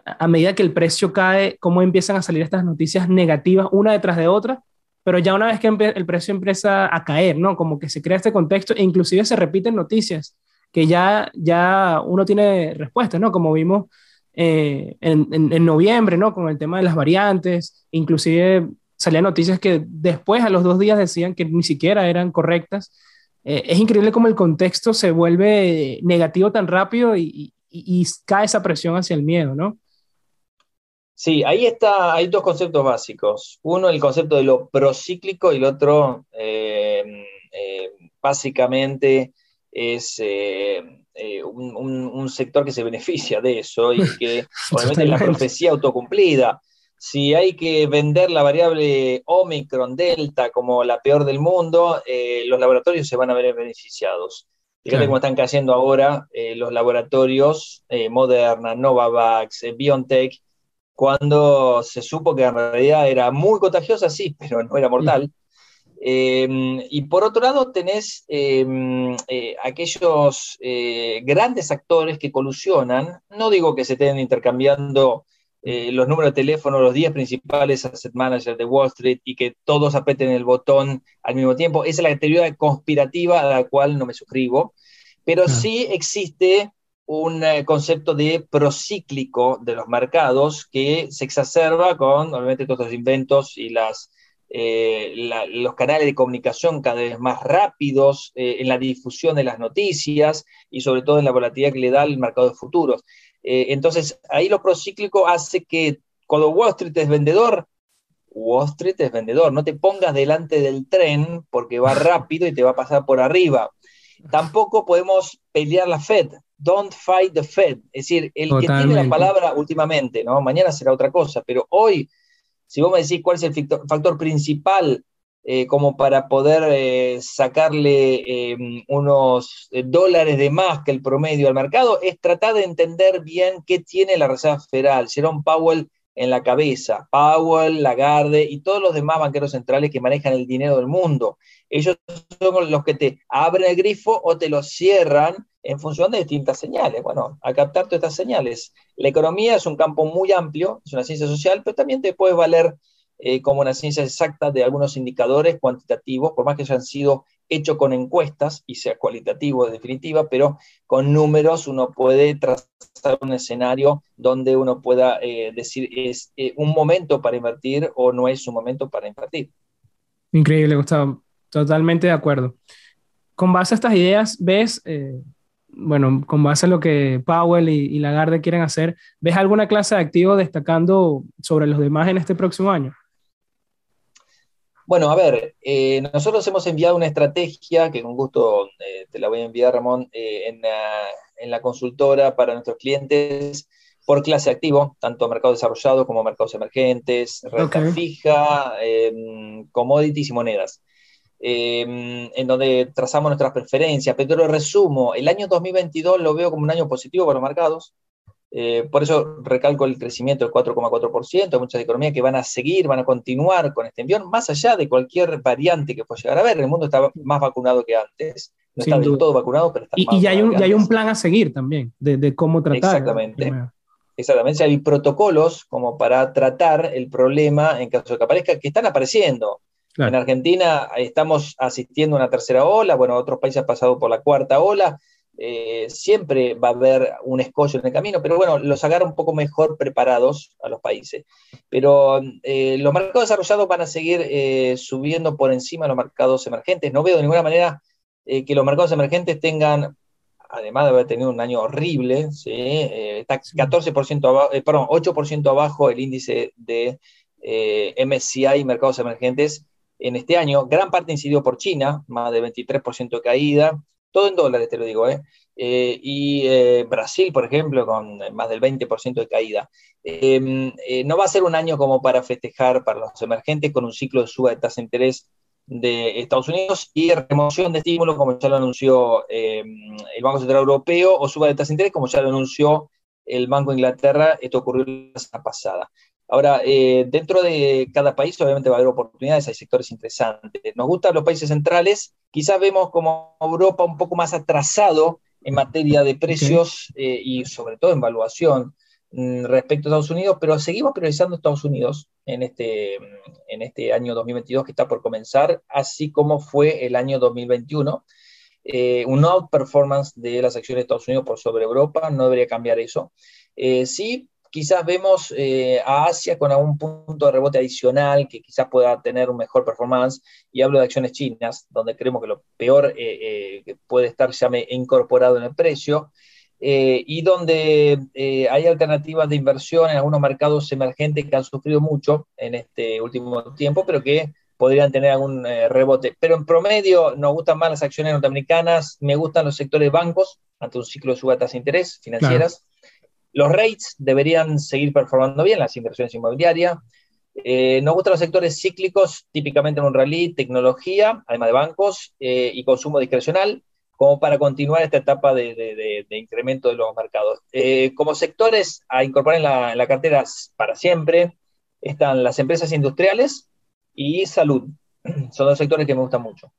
a medida que el precio cae, cómo empiezan a salir estas noticias negativas una detrás de otra, pero ya una vez que el precio empieza a caer, ¿no? Como que se crea este contexto e inclusive se repiten noticias que ya, ya uno tiene respuestas, ¿no? Como vimos eh, en, noviembre, ¿no? Con el tema de las variantes, inclusive salían noticias que después a los dos días decían que ni siquiera eran correctas. Eh, es increíble cómo el contexto se vuelve negativo tan rápido y, cae esa presión hacia el miedo, ¿no? Sí, ahí está, hay dos conceptos básicos. Uno, el concepto de lo procíclico y el otro, eh, básicamente, es eh, un, sector que se beneficia de eso y que [LAUGHS] obviamente es la profecía autocumplida. Si hay que vender la variable Omicron, Delta como la peor del mundo, eh, los laboratorios se van a ver beneficiados. Fíjate cómo están cayendo ahora eh, los laboratorios Moderna, Novavax, BioNTech, cuando se supo que en realidad era muy contagiosa, sí, [LAUGHS] pero no era mortal. Em, y por otro lado, tenés em, eh, aquellos eh, grandes actores que colusionan. No digo que se estén intercambiando eh, los números de teléfono, los 10 principales asset managers de Wall Street y que todos aprieten el botón al mismo tiempo. Esa es la teoría conspirativa a la cual no me suscribo. Pero sí existe un concepto de procíclico de los mercados que se exacerba con, obviamente, todos los inventos y las eh, los canales de comunicación cada vez más rápidos eh, en la difusión de las noticias y sobre todo en la volatilidad que le da el mercado de futuros. Eh, entonces, ahí lo procíclico hace que cuando Wall Street es vendedor, Wall Street es vendedor, no te pongas delante del tren porque va [LAUGHS] rápido y te va a pasar por arriba. Tampoco podemos pelear la Fed. Don't fight the Fed. Es decir, el que tiene la palabra últimamente, ¿no? Mañana será otra cosa, pero hoy si vos me decís cuál es el factor principal eh, como para poder eh, sacarle em, unos eh, dólares de más que el promedio al mercado, es tratar de entender bien qué tiene la Reserva Federal, Jerome Powell en la cabeza, Powell, Lagarde y todos los demás banqueros centrales que manejan el dinero del mundo. Ellos son los que te abren el grifo o te lo cierran en función de distintas señales. Bueno, a captar todas estas señales. La economía es un campo muy amplio, es una ciencia social, pero también te puedes valer eh, como una ciencia exacta de algunos indicadores cuantitativos, por más que hayan sido hecho con encuestas y sea cualitativo, en definitiva, pero con números uno puede trazar un escenario donde uno pueda eh, decir es eh, un momento para invertir o no es un momento para invertir. Increíble, Gustavo. Totalmente de acuerdo. Con base a estas ideas, ¿ves, bueno, con base a lo que Powell y, y Lagarde quieren hacer, ¿ves alguna clase de activo destacando sobre los demás en este próximo año? Bueno, a ver, eh, nosotros hemos enviado una estrategia que con gusto eh, te la voy a enviar, Ramón, eh, en, la, consultora para nuestros clientes por clase activo, tanto mercado desarrollado como mercados emergentes, renta fija, commodities y monedas, em, en donde trazamos nuestras preferencias. Pero lo resumo, el año 2022 lo veo como un año positivo para los mercados. Eh, por eso recalco el crecimiento del 4,4%, muchas economías que van a seguir, van a continuar con este envión, más allá de cualquier variante que pueda llegar a haber. El mundo está más vacunado que antes. No está del todo vacunado, pero está y, más y hay, un, hay un plan a seguir también de, cómo tratar. Exactamente. Exactamente, hay protocolos como para tratar el problema en caso de que aparezca, que están apareciendo. En Argentina estamos asistiendo a una tercera ola, bueno, otros países han pasado por la cuarta ola, eh, siempre va a haber un escollo en el camino, pero bueno, los agarra un poco mejor preparados a los países. Pero eh, los mercados desarrollados van a seguir eh, subiendo por encima de los mercados emergentes. No veo de ninguna manera que los mercados emergentes tengan, además de haber tenido un año horrible, está 14% abajo, perdón, 8% abajo el índice de MSCI, mercados emergentes, en este año. Gran parte incidió por China, más de 23% de caída todo en dólares te lo digo, ¿eh? eh y eh, Brasil, por ejemplo, con más del 20% de caída. Em, eh, no va a ser un año como para festejar para los emergentes con un ciclo de suba de tasa de interés de Estados Unidos y remoción de estímulos, como ya lo anunció em, el Banco Central Europeo, o suba de tasa de interés, como ya lo anunció el Banco de Inglaterra. Esto ocurrió la semana pasada. Ahora, dentro de cada país obviamente va a haber oportunidades, hay sectores interesantes. Nos gustan los países centrales Quizás vemos como Europa un poco más atrasado en materia de precios eh, y sobre todo en valuación mm, respecto a Estados Unidos, pero seguimos priorizando Estados Unidos en este, en este año 2022 que está por comenzar, así como fue el año 2021. Eh, un outperformance de las acciones de Estados Unidos por sobre Europa, no debería cambiar eso. Eh, sí, quizás vemos eh, a Asia con algún punto de rebote adicional que quizás pueda tener un mejor performance, y hablo de acciones chinas, donde creemos que lo peor eh, eh, puede estar ya incorporado en el precio, y donde hay alternativas de inversión en algunos mercados emergentes que han sufrido mucho en este último tiempo, pero que podrían tener algún rebote. Pero en promedio nos gustan más las acciones norteamericanas, me gustan los sectores bancos ante un ciclo de suba de interés financieras. Los rates deberían seguir performando bien, las inversiones inmobiliarias. Eh, nos gustan los sectores cíclicos, típicamente en un rally, tecnología, además de bancos, eh, y consumo discrecional, como para continuar esta etapa de, incremento de los mercados. Eh, como sectores a incorporar en la, cartera para siempre están las empresas industriales y salud. [CLEARS THROAT] Son dos sectores que me gustan mucho.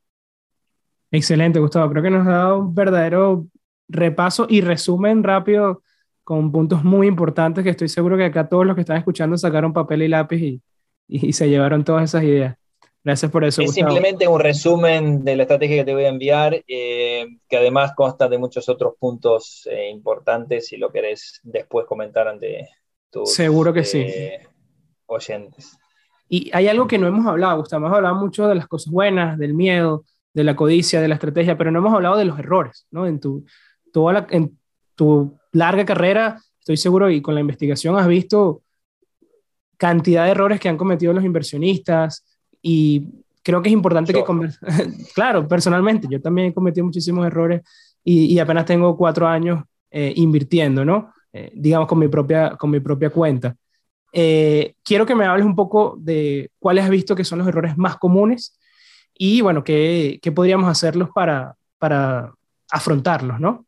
Excelente, Gustavo. Creo que nos ha dado un verdadero repaso y resumen rápido con puntos muy importantes que estoy seguro que acá todos los que están escuchando sacaron papel y lápiz y, y, se llevaron todas esas ideas. Gracias por eso. Es simplemente un resumen de la estrategia que te voy a enviar, eh, que además consta de muchos otros puntos eh, importantes, si lo querés después comentar ante tus Seguro que sí. Eh, oyentes. Y hay algo que no hemos hablado, Gustavo, hemos hablado mucho de las cosas buenas, del miedo, de la codicia, de la estrategia, pero no hemos hablado de los errores, ¿no? En tu, toda la, en tu larga carrera, estoy seguro, y con la investigación has visto cantidad de errores que han cometido los inversionistas y creo que es importante que [LAUGHS] claro, personalmente, yo también he cometido muchísimos errores y, apenas tengo cuatro años eh, invirtiendo, ¿no? Eh, digamos con mi propia, con mi propia cuenta. Eh, quiero que me hables un poco de cuáles has visto que son los errores más comunes y, bueno, qué, qué podríamos hacerlos para, para afrontarlos, ¿no?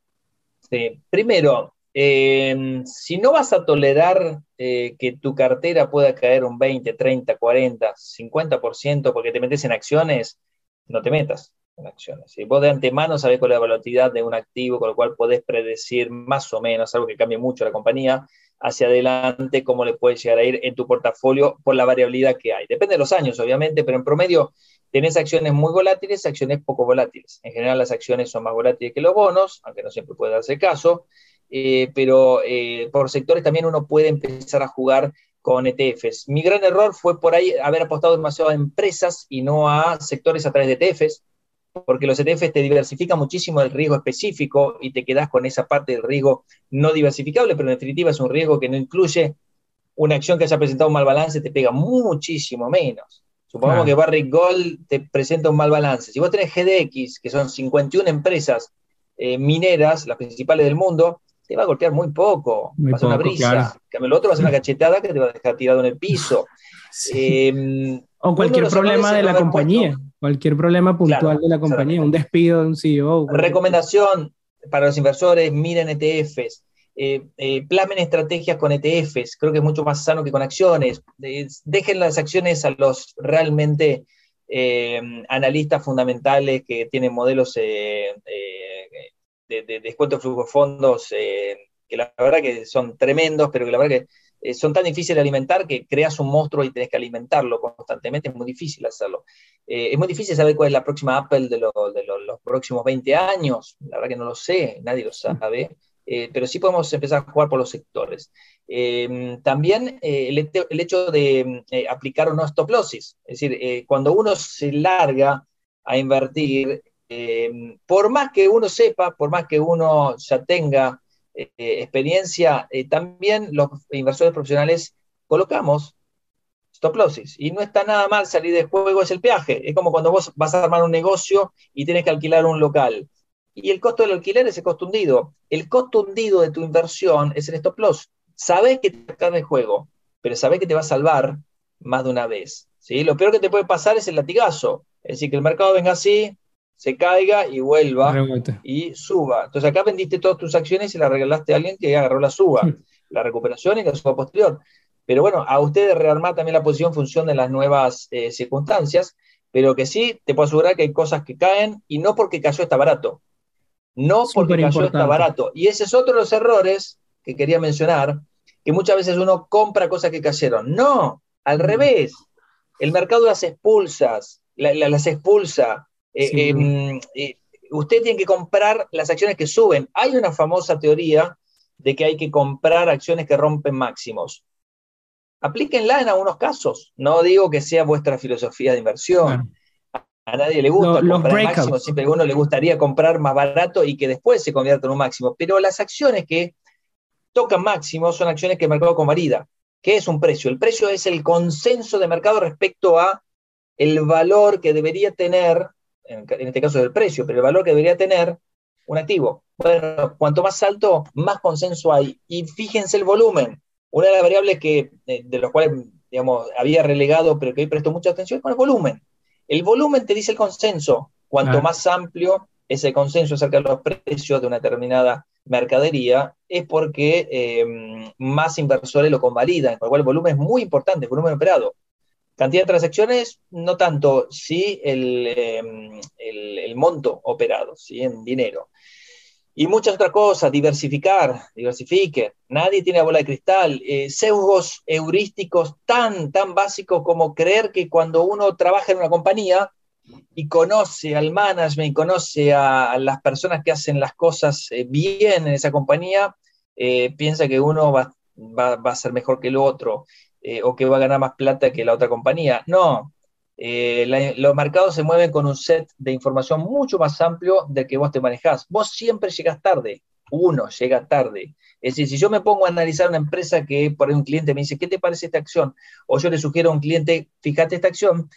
Sí. Primero, Em, si no vas a tolerar eh, que tu cartera pueda caer un 20, 30, 40, 50% porque te metes en acciones, no te metas en acciones. Si vos de antemano sabés cuál es la volatilidad de un activo, con lo cual podés predecir más o menos algo que cambie mucho la compañía, hacia adelante, cómo le puede llegar a ir en tu portafolio por la variabilidad que hay. Depende de los años, obviamente, pero en promedio tenés acciones muy volátiles, acciones poco volátiles. En general las acciones son más volátiles que los bonos, aunque no siempre puede darse caso, eh, pero eh, por sectores también uno puede empezar a jugar con ETFs. Mi gran error fue por ahí haber apostado demasiado a empresas y no a sectores a través de ETFs, porque los ETFs te diversifican muchísimo el riesgo específico y te quedas con esa parte del riesgo no diversificable, pero en definitiva es un riesgo que no incluye una acción que haya presentado un mal balance, te pega muchísimo menos. Supongamos que Barrick Gold te presenta un mal balance. Si vos tenés GDX, que son 51 empresas eh, mineras, las principales del mundo, te va a golpear muy poco, va a ser una brisa. Claro. Lo otro va a ser una cachetada que te va a dejar tirado en el piso. [LAUGHS] Em, o cualquier problema de la compañía, cualquier problema puntual de la compañía, un despido de un CEO. Recomendación para los inversores, miren ETFs. Eh, eh, plasmen estrategias con ETFs, creo que es mucho más sano que con acciones. dejen las acciones a los realmente eh, analistas fundamentales que tienen modelos de, descuento de flujo de fondos que la verdad que son tremendos, pero que la verdad que son tan difíciles de alimentar que creas un monstruo y tenés que alimentarlo constantemente, es muy difícil hacerlo. es muy difícil saber cuál es la próxima Apple de, de los próximos 20 años, la verdad que no lo sé, nadie lo sabe. Eh, pero sí podemos empezar a jugar por los sectores. Eh, también eh, el, hecho de aplicar o no stop losses, es decir, cuando uno se larga a invertir, por más que uno sepa, por más que uno ya tenga experiencia, también los inversores profesionales colocamos stop losses. Y no está nada mal salir de juego, es el peaje. Es como cuando vos vas a armar un negocio y tienes que alquilar un local y el costo del alquiler es el costo hundido. El costo hundido de tu inversión es el stop loss. Sabes que te está en juego, pero sabes que te va a salvar más de una vez. ¿sí? Lo peor que te puede pasar es el latigazo. Es decir, que el mercado venga así, se caiga y vuelva y suba. Entonces acá vendiste todas tus acciones y las regalaste a alguien que agarró la suba, la recuperación y la suba posterior. Pero bueno, a ustedes rearmar también la posición en función de las nuevas eh, circunstancias, pero que sí, te puedo asegurar que hay cosas que caen y no porque cayó está barato no porque cayó está barato. Y ese es otro de los errores que quería mencionar, que muchas veces uno compra cosas que cayeron. No, al revés. El mercado las expulsa, las expulsa. Eh, em, eh, usted tiene que comprar las acciones que suben. Hay una famosa teoría de que hay que comprar acciones que rompen máximos. Aplíquenla en algunos casos. No digo que sea vuestra filosofía de inversión a nadie le gusta comprar máximo, siempre a uno le gustaría comprar más barato y que después se convierta en un máximo. Pero las acciones que tocan máximo son acciones que el mercado convalida. ¿Qué es un precio? El precio es el consenso de mercado respecto a el valor que debería tener, en este caso es el precio, pero el valor que debería tener un activo. Bueno, cuanto más alto, más consenso hay. Y fíjense el volumen. Una de las variables que, de, de los cuales digamos, había relegado, pero que hoy presto mucha atención, es con el volumen. El volumen te dice el consenso. Cuanto más amplio es el consenso acerca de los precios de una determinada mercadería, es porque em, más inversores lo convalidan, con lo cual el volumen es muy importante, el volumen operado. Cantidad de transacciones, no tanto, sí el, em, el monto operado, ¿sí? en dinero y muchas otras cosas, diversificar, diversifique. Nadie tiene la bola de cristal. Eh, sesgos heurísticos tan, tan básicos como creer que cuando uno trabaja en una compañía y conoce al management, y conoce a, las personas que hacen las cosas eh, bien en esa compañía, eh, piensa que uno va, va, va, a ser mejor que el otro o que va a ganar más plata que la otra compañía. No, eh, los mercados se mueven con un set de información mucho más amplio del que vos te manejás. Vos siempre llegas tarde, uno llega tarde. Es decir, si yo me pongo a analizar una empresa que por ahí un cliente me dice, ¿qué te parece esta acción? O yo le sugiero a un cliente, fíjate esta acción,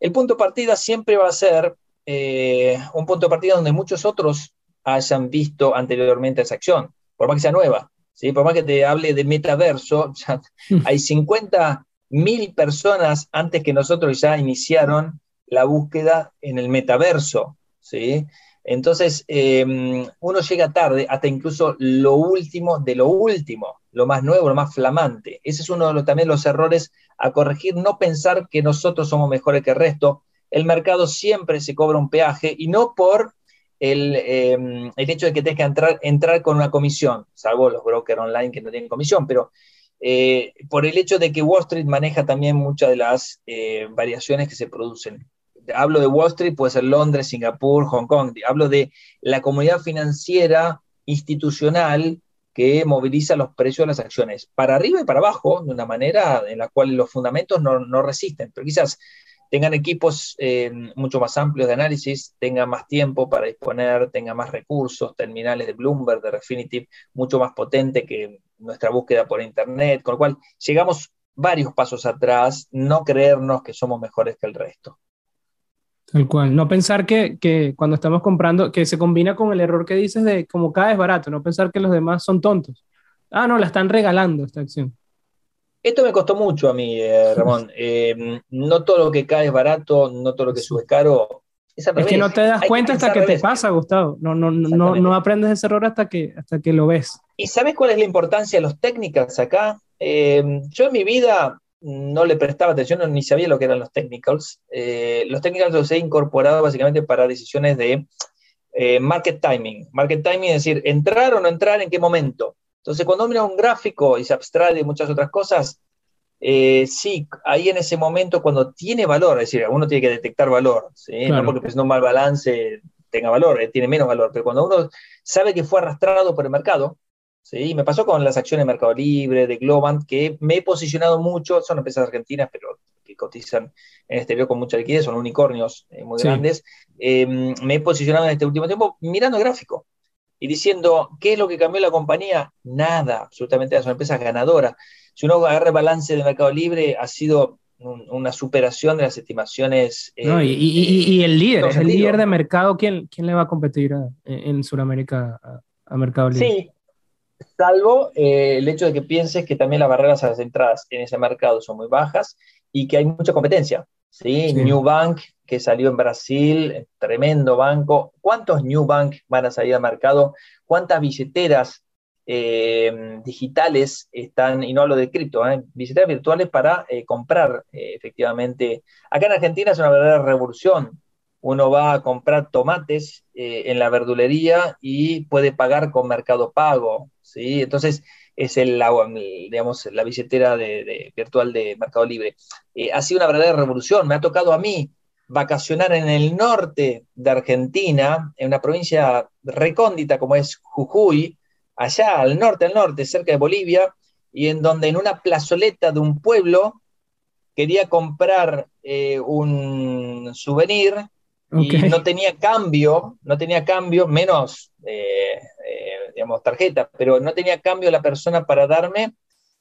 el punto de partida siempre va a ser eh, un punto de partida donde muchos otros hayan visto anteriormente esa acción, por más que sea nueva. ¿Sí? Por más que te hable de metaverso, [LAUGHS] hay [LAUGHS] 50 mil personas antes que nosotros ya iniciaron la búsqueda en el metaverso, ¿sí? Entonces, em, uno llega tarde hasta incluso lo último de lo último, lo más nuevo, lo más flamante. Ese es uno de los, también los errores a corregir, no pensar que nosotros somos mejores que el resto. El mercado siempre se cobra un peaje y no por el, em, hecho de que tengas que entrar, entrar con una comisión, salvo los brokers online que no tienen comisión, pero eh, por el hecho de que Wall Street maneja también muchas de las eh, variaciones que se producen. Hablo de Wall Street, puede ser Londres, Singapur, Hong Kong, hablo de la comunidad financiera institucional que moviliza los precios de las acciones para arriba y para abajo, de una manera en la cual los fundamentos no, no resisten, pero quizás tengan equipos eh, mucho más amplios de análisis, tengan más tiempo para disponer, tengan más recursos, terminales de Bloomberg, de Refinitiv, mucho más potente que nuestra búsqueda por Internet, con lo cual llegamos varios pasos atrás, no creernos que somos mejores que el resto. Tal cual, no pensar que, que cuando estamos comprando, que se combina con el error que dices de como cada es barato, no pensar que los demás son tontos. Ah, no, la están regalando esta acción. Esto me costó mucho a mí, eh, [LAUGHS] Ramón. Eh, no todo lo que cae es barato, no todo lo que sube es caro. Es, que no te das cuenta hasta que te pasa, Gustavo. No, no, no, no aprendes ese error hasta que, hasta que lo ves. ¿Y sabes cuál es la importancia de los técnicos acá? Eh, yo en mi vida no le prestaba atención, ni sabía lo que eran los technicals. los technicals los he incorporado básicamente para decisiones de market timing. Market timing es decir, entrar o no entrar, en qué momento. Entonces, cuando uno mira un gráfico y se abstrae de muchas otras cosas, eh, sí, ahí en ese momento cuando tiene valor, es decir, uno tiene que detectar valor, no porque pues, un mal balance tenga valor, eh, tiene menos valor, pero cuando uno sabe que fue arrastrado por el mercado, ¿sí? me pasó con las acciones de Mercado Libre, de Globant, que me he posicionado mucho, son empresas argentinas, pero que cotizan en el exterior con mucha liquidez, son unicornios eh, muy grandes, me he posicionado en este último tiempo mirando el gráfico y diciendo, ¿qué es lo que cambió la compañía? Nada, absolutamente son empresas ganadoras. Si uno agarra el balance de Mercado Libre, ha sido una superación de las estimaciones. y, y, el líder, es el líder de mercado, ¿quién, quién le va a competir en Sudamérica a, Mercado Libre? Sí, salvo eh, el hecho de que pienses que también las barreras a las entradas en ese mercado son muy bajas y que hay mucha competencia. ¿sí? New Bank, que salió en Brasil, tremendo banco. ¿Cuántos New Bank van a salir al mercado? ¿Cuántas billeteras eh, digitales están, y no hablo de cripto, ¿eh? billeteras virtuales para eh, comprar efectivamente? Acá en Argentina es una verdadera revolución. Uno va a comprar tomates en la verdulería y puede pagar con Mercado Pago. ¿sí? Entonces, es el, digamos, la billetera virtual de Mercado Libre. Eh, ha sido una verdadera revolución. Me ha tocado a mí vacacionar en el norte de Argentina, en una provincia recóndita como es Jujuy, allá al norte, al norte, cerca de Bolivia, y en donde en una plazoleta de un pueblo quería comprar eh, un souvenir y no tenía cambio, no tenía cambio, menos eh, digamos, tarjeta, pero no tenía cambio la persona para darme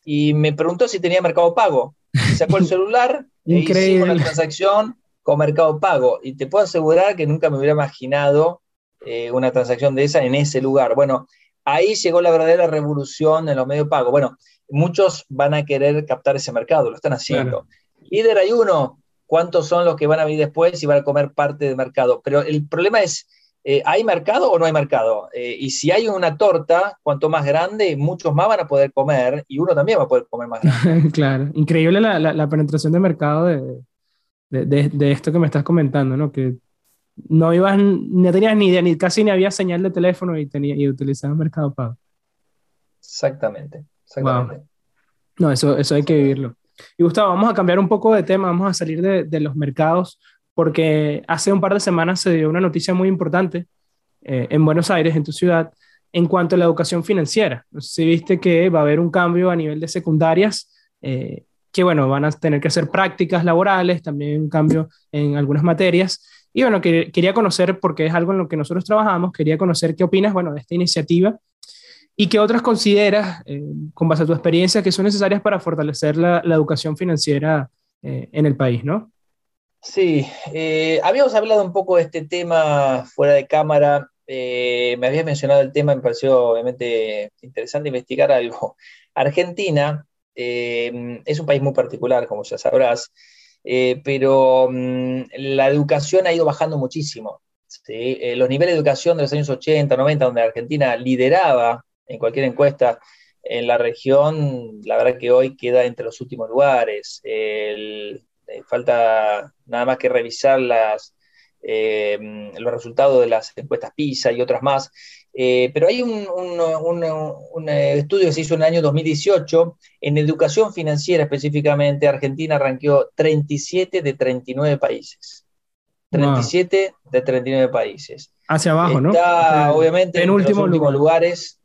y me preguntó si tenía Mercado Pago. [LAUGHS] sacó el celular e hicimos la transacción con Mercado Pago. Y te puedo asegurar que nunca me hubiera imaginado eh, una transacción de esa en ese lugar. Bueno, ahí llegó la verdadera revolución en los medios de pago. Bueno, muchos van a querer captar ese mercado, lo están haciendo. Líder hay uno, ¿cuántos son los que van a venir después y van a comer parte del mercado? Pero el problema es eh, ¿hay mercado o no hay mercado? Eh, y si hay una torta, cuanto más grande, muchos más van a poder comer y uno también va a poder comer más grande. [LAUGHS] claro, increíble la, la, penetración de mercado de, de, de, esto que me estás comentando, ¿no? Que no ibas, no tenías ni idea, ni casi ni había señal de teléfono y, tenía, y utilizabas Mercado Pago. Exactamente, exactamente. No, eso, eso hay que vivirlo. Y Gustavo, vamos a cambiar un poco de tema, vamos a salir de, de los mercados porque hace un par de semanas se dio una noticia muy importante eh, en Buenos Aires, en tu ciudad, en cuanto a la educación financiera. No sé si viste que va a haber un cambio a nivel de secundarias, eh, que bueno, van a tener que hacer prácticas laborales, también un cambio en algunas materias. Y bueno, que, quería conocer, porque es algo en lo que nosotros trabajamos, quería conocer qué opinas, bueno, de esta iniciativa y qué otras consideras, eh, con base a tu experiencia, que son necesarias para fortalecer la, la educación financiera en el país, ¿no? Sí, eh, habíamos hablado un poco de este tema fuera de cámara. Eh, me habías mencionado el tema, me pareció obviamente interesante investigar algo. Argentina eh, es un país muy particular, como ya sabrás, pero mm, la educación ha ido bajando muchísimo. los niveles de educación de los años 80, 90, donde Argentina lideraba en cualquier encuesta en la región, la verdad que hoy queda entre los últimos lugares. Eh, falta nada más que revisar eh, los resultados de las encuestas PISA y otras más. Eh, pero hay un, estudio que se hizo en el año 2018, en educación financiera específicamente, Argentina ranqueó 37 de 39 países. 37 de 39 países. Hacia abajo, ¿no? Está, obviamente, en, últimos lugares.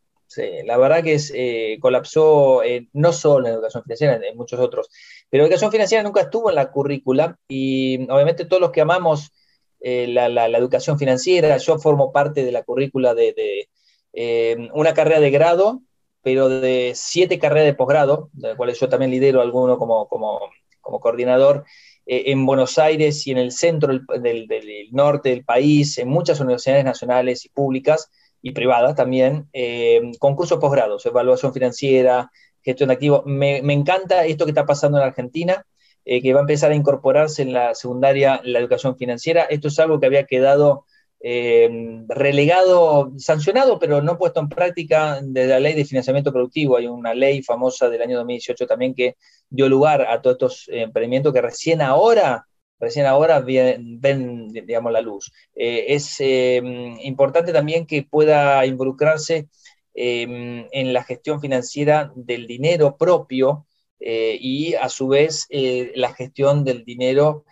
la verdad que es, eh, colapsó eh, no solo en educación financiera, en muchos otros. Pero educación financiera nunca estuvo en la currícula y obviamente todos los que amamos eh, la, educación financiera, yo formo parte de la currícula de, una carrera de grado, pero de siete carreras de posgrado, de las cuales yo también lidero alguno como, como, como coordinador, eh, en Buenos Aires y en el centro del, norte del país, en muchas universidades nacionales y públicas y privadas también, eh, con cursos posgrados, evaluación financiera, gestión de activos. Me, encanta esto que está pasando en Argentina, eh, que va a empezar a incorporarse en la secundaria la educación financiera. Esto es algo que había quedado relegado, sancionado, pero no puesto en práctica desde la ley de financiamiento productivo. Hay una ley famosa del año 2018 también que dio lugar a todos estos emprendimientos que recién ahora, recién ahora ven, digamos, la luz. Eh, es importante también que pueda involucrarse en la gestión financiera del dinero propio eh, y a su vez eh, la gestión del dinero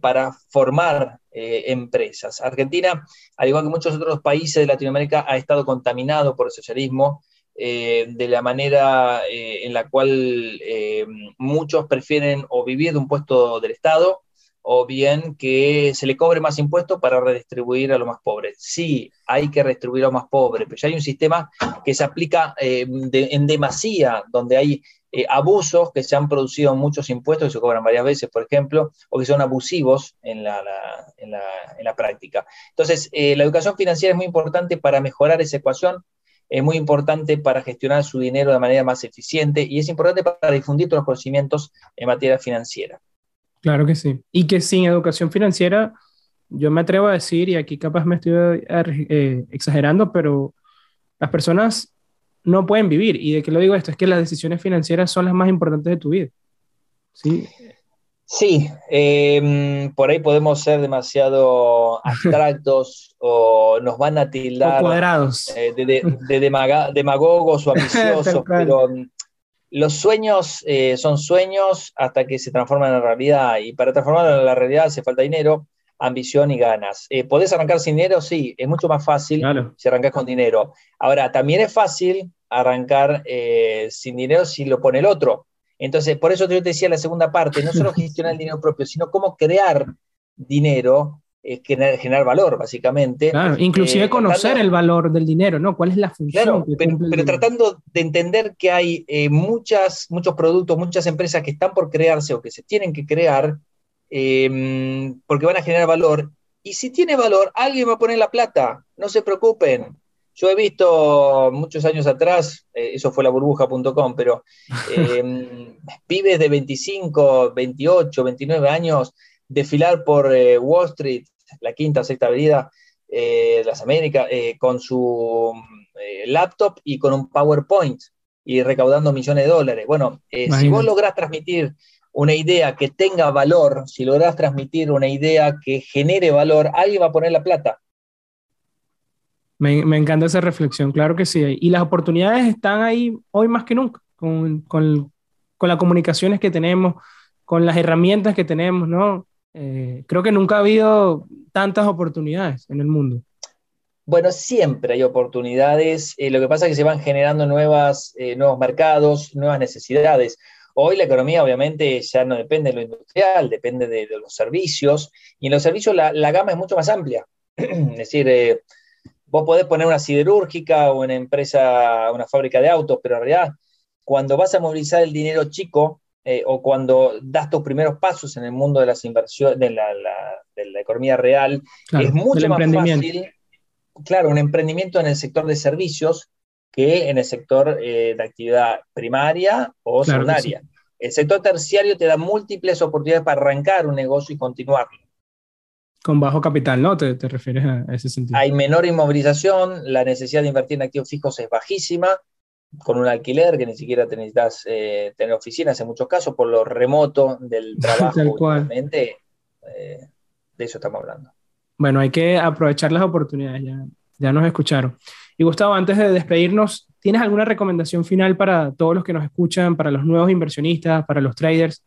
para formar empresas. Argentina, al igual que muchos otros países de Latinoamérica, ha estado contaminado por el socialismo eh, de la manera eh, en la cual eh, muchos prefieren o vivir de un puesto del Estado o bien que se le cobre más impuestos para redistribuir a los más pobres. Sí, hay que redistribuir a los más pobres, pero ya hay un sistema que se aplica en demasía, donde hay abusos que se han producido muchos impuestos que se cobran varias veces, por ejemplo, o que son abusivos en la, en la práctica. Entonces, la educación financiera es muy importante para mejorar esa ecuación, es muy importante para gestionar su dinero de manera más eficiente y es importante para difundir todos los conocimientos en materia financiera. Claro que sí. Y que sin educación financiera, yo me atrevo a decir, y aquí capaz me estoy eh, exagerando, pero las personas no pueden vivir. ¿Y de qué lo digo esto? Es que las decisiones financieras son las más importantes de tu vida. ¿sí? Sí, em, por ahí podemos ser demasiado abstractos [LAUGHS] o nos van a tildar eh, de, demagogos o [LAUGHS] ambiciosos, pero mm, los sueños eh, son sueños hasta que se transforman en realidad y para transformarlo en la realidad hace falta dinero, ambición y ganas. Eh, ¿Podés arrancar sin dinero? Sí, es mucho más fácil si arrancas con dinero. Ahora, también es fácil arrancar sin dinero si lo pone el otro. Entonces, por eso yo te decía la segunda parte, no solo [LAUGHS] gestionar el dinero propio, sino cómo crear dinero, eh, generar, valor, básicamente. Claro, inclusive eh, conocer el valor del dinero, ¿no? ¿Cuál es la función? Claro, pero, tratando de entender que hay eh, muchas, muchos productos, muchas empresas que están por crearse o que se tienen que crear porque van a generar valor. Y si tiene valor, alguien va a poner la plata, no se preocupen. Yo he visto muchos años atrás, eh, eso fue la burbuja.com, pero [LAUGHS] em, pibes de 25, 28, 29 años desfilar por eh, Wall Street, la quinta sexta avenida eh, de las Américas, con su laptop y con un PowerPoint y recaudando millones de dólares. Bueno, si vos lográs transmitir una idea que tenga valor, si lográs transmitir una idea que genere valor, alguien va a poner la plata. Me, me, encanta esa reflexión, claro que sí. Y las oportunidades están ahí hoy más que nunca, con, con, con las comunicaciones que tenemos, con las herramientas que tenemos, ¿no? Eh, creo que nunca ha habido tantas oportunidades en el mundo. Bueno, siempre hay oportunidades. Eh, lo que pasa es que se van generando nuevas, eh, nuevos mercados, nuevas necesidades. Hoy la economía obviamente ya no depende de lo industrial, depende de, de los servicios. Y en los servicios la, la, gama es mucho más amplia. [CLEARS THROAT] es decir, vos podés poner una siderúrgica o una empresa, una fábrica de autos, pero en realidad cuando vas a movilizar el dinero chico eh, o cuando das tus primeros pasos en el mundo de las inversiones, de la, economía real, es mucho más fácil, claro, un emprendimiento en el sector de servicios que en el sector eh, de actividad primaria o secundaria. El sector terciario te da múltiples oportunidades para arrancar un negocio y continuarlo. Con bajo capital, ¿no? ¿Te, te refieres a ese sentido? Hay menor inmovilización, la necesidad de invertir en activos fijos es bajísima, con un alquiler que ni siquiera te necesitas eh, tener oficinas en muchos casos por lo remoto del [LAUGHS] trabajo. Eh, de eso estamos hablando. Bueno, hay que aprovechar las oportunidades, ya, ya nos escucharon. Y Gustavo, antes de despedirnos, ¿tienes alguna recomendación final para todos los que nos escuchan, para los nuevos inversionistas, para los traders?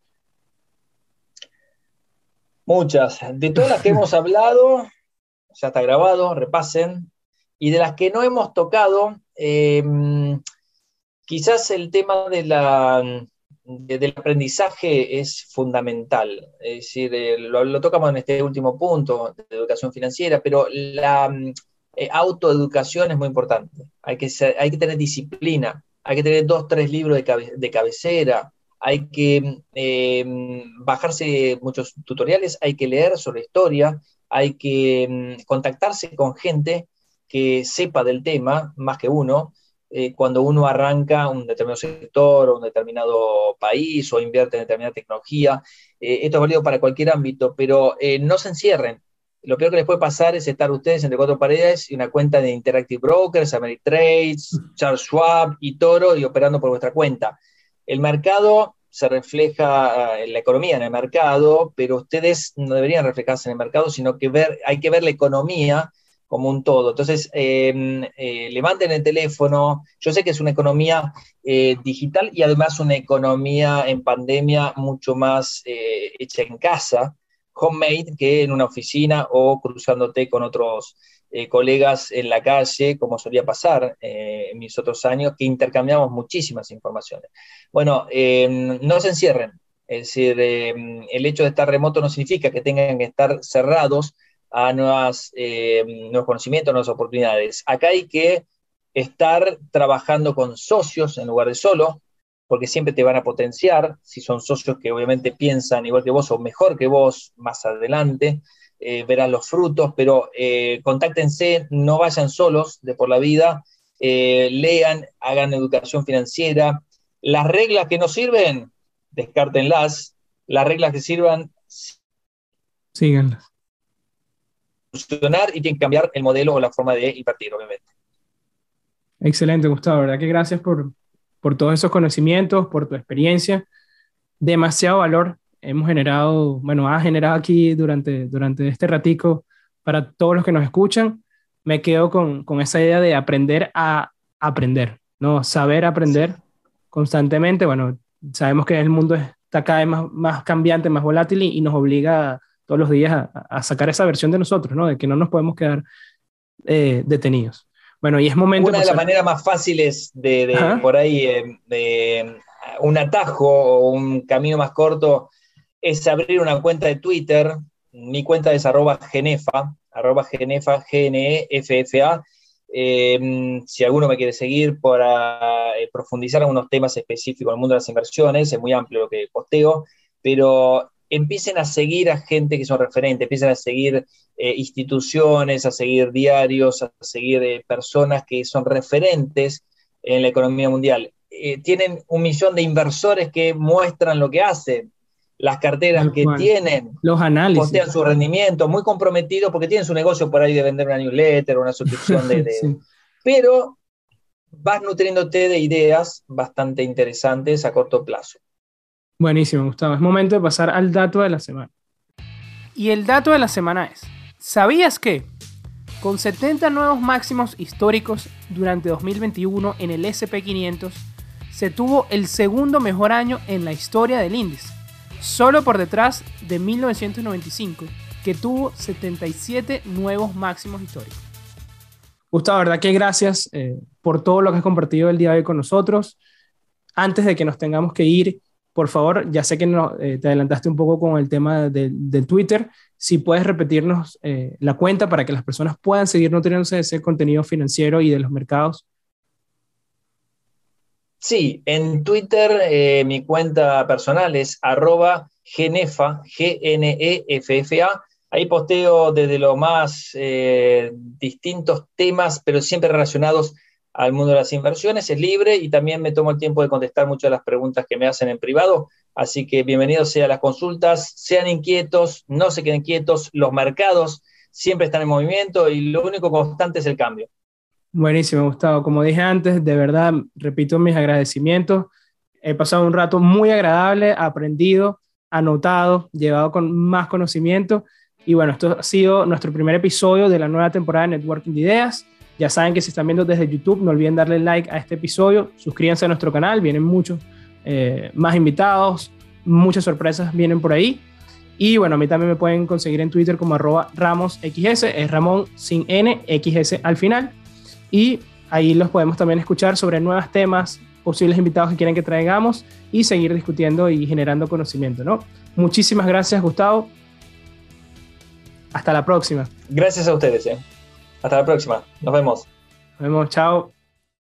Muchas. De todas las que hemos [LAUGHS] hablado, ya está grabado, repasen. Y de las que no hemos tocado, eh, quizás el tema de la, del aprendizaje es fundamental. Es decir, eh, lo, tocamos en este último punto de educación financiera, pero la eh, autoeducación es muy importante. Hay que, tener disciplina, hay que tener dos, tres libros de, cabecera, hay que eh, bajarse muchos tutoriales, hay que leer sobre historia, hay que mm, contactarse con gente que sepa del tema más que uno, eh, cuando uno arranca un determinado sector o un determinado país o invierte en determinada tecnología. Eh, esto es válido para cualquier ámbito, pero no se encierren. Lo peor que les puede pasar es estar ustedes entre cuatro paredes y una cuenta de Interactive Brokers, Ameritrades, Charles Schwab y Toro y operando por vuestra cuenta. El mercado se refleja en la economía en el mercado, pero ustedes no deberían reflejarse en el mercado, sino que ver, hay que ver la economía como un todo. Entonces, em, eh, levanten el teléfono. Yo sé que es una economía eh, digital y además una economía en pandemia mucho más eh, hecha en casa, homemade, que en una oficina o cruzándote con otros colegas en la calle, como solía pasar en mis otros años, que intercambiamos muchísimas informaciones. Bueno, em, no se encierren. Es decir, em, el hecho de estar remoto no significa que tengan que estar cerrados a nuevas, eh, nuevos conocimientos, nuevas oportunidades. Acá hay que estar trabajando con socios en lugar de solo, porque siempre te van a potenciar, si son socios que obviamente piensan igual que vos o mejor que vos más adelante, eh, verán los frutos, pero eh, contáctense, no vayan solos de por la vida, lean, hagan educación financiera. Las reglas que no sirven, descártenlas. Las reglas que sirvan, síganlas funcionar y tienen que cambiar el modelo o la forma de invertir, obviamente. Excelente, Gustavo. ¿Verdad que gracias por, por todos esos conocimientos, por tu experiencia. Demasiado valor hemos generado, bueno, has generado aquí durante, durante este ratico para todos los que nos escuchan. Me quedo con, con esa idea de aprender a aprender, ¿no? Saber aprender constantemente. Bueno, sabemos que el mundo está cada vez más, más cambiante, más volátil y, nos obliga todos los días a, sacar esa versión de nosotros, ¿no? De que no nos podemos quedar eh, detenidos. Bueno, y es momento... Una de las maneras más fáciles de, por ahí, eh, de un atajo o un camino más corto, es abrir una cuenta de Twitter. Mi cuenta es arroba genefa, arroba genefa, G-N-E-F-F-A. Em, si alguno me quiere seguir para eh, profundizar en unos temas específicos del mundo de las inversiones, es muy amplio lo que posteo, pero empiecen a seguir a gente que son referentes, empiecen a seguir eh, instituciones, a seguir diarios, a seguir eh, personas que son referentes en la economía mundial. Eh, tienen un millón de inversores que muestran lo que hacen, las carteras que tienen, los análisis, postean su rendimiento, muy comprometidos porque tienen su negocio por ahí de vender una newsletter, una suscripción de... [LAUGHS] Pero vas nutriéndote de ideas bastante interesantes a corto plazo. Buenísimo, Gustavo. Es momento de pasar al dato de la semana. Y el dato de la semana es, ¿sabías que con 70 nuevos máximos históricos durante 2021 en el SP500, se tuvo el segundo mejor año en la historia del índice, solo por detrás de 1995, que tuvo 77 nuevos máximos históricos. Gustavo, ¿verdad que gracias eh, por todo lo que has compartido el día de hoy con nosotros? Antes de que nos tengamos que ir, por favor, ya sé que eh, te adelantaste un poco con el tema del Twitter, si puedes repetirnos eh, la cuenta para que las personas puedan seguir nutriéndose de ese contenido financiero y de los mercados. Sí, en Twitter eh, mi cuenta personal es arroba genefa, G-N-E-F-F-A. Ahí posteo desde los más distintos temas, pero siempre relacionados al mundo de las inversiones, es libre y también me tomo el tiempo de contestar muchas de las preguntas que me hacen en privado. Así que bienvenidos sea las consultas, sean inquietos, no se queden quietos, los mercados siempre están en movimiento y lo único constante es el cambio. Buenísimo, Gustavo. Como dije antes, de verdad, repito mis agradecimientos. He pasado un rato muy agradable, aprendido, anotado, llevado con más conocimiento. Y bueno, esto ha sido nuestro primer episodio de la nueva temporada de Networking de Ideas. Ya saben que si están viendo desde YouTube, no olviden darle like a este episodio, suscríbanse a nuestro canal, vienen muchos eh, más invitados, muchas sorpresas vienen por ahí. Y bueno, a mí también me pueden conseguir en Twitter como arroba RamosXS, es Ramón sin N, XS al final. Y ahí los podemos también escuchar sobre nuevos temas, posibles invitados que quieren que traigamos y seguir discutiendo y generando conocimiento, ¿no? Muchísimas gracias, Gustavo. Hasta la próxima. Gracias a ustedes. ¿eh? Hasta la próxima. Nos vemos. Nos vemos. Chao.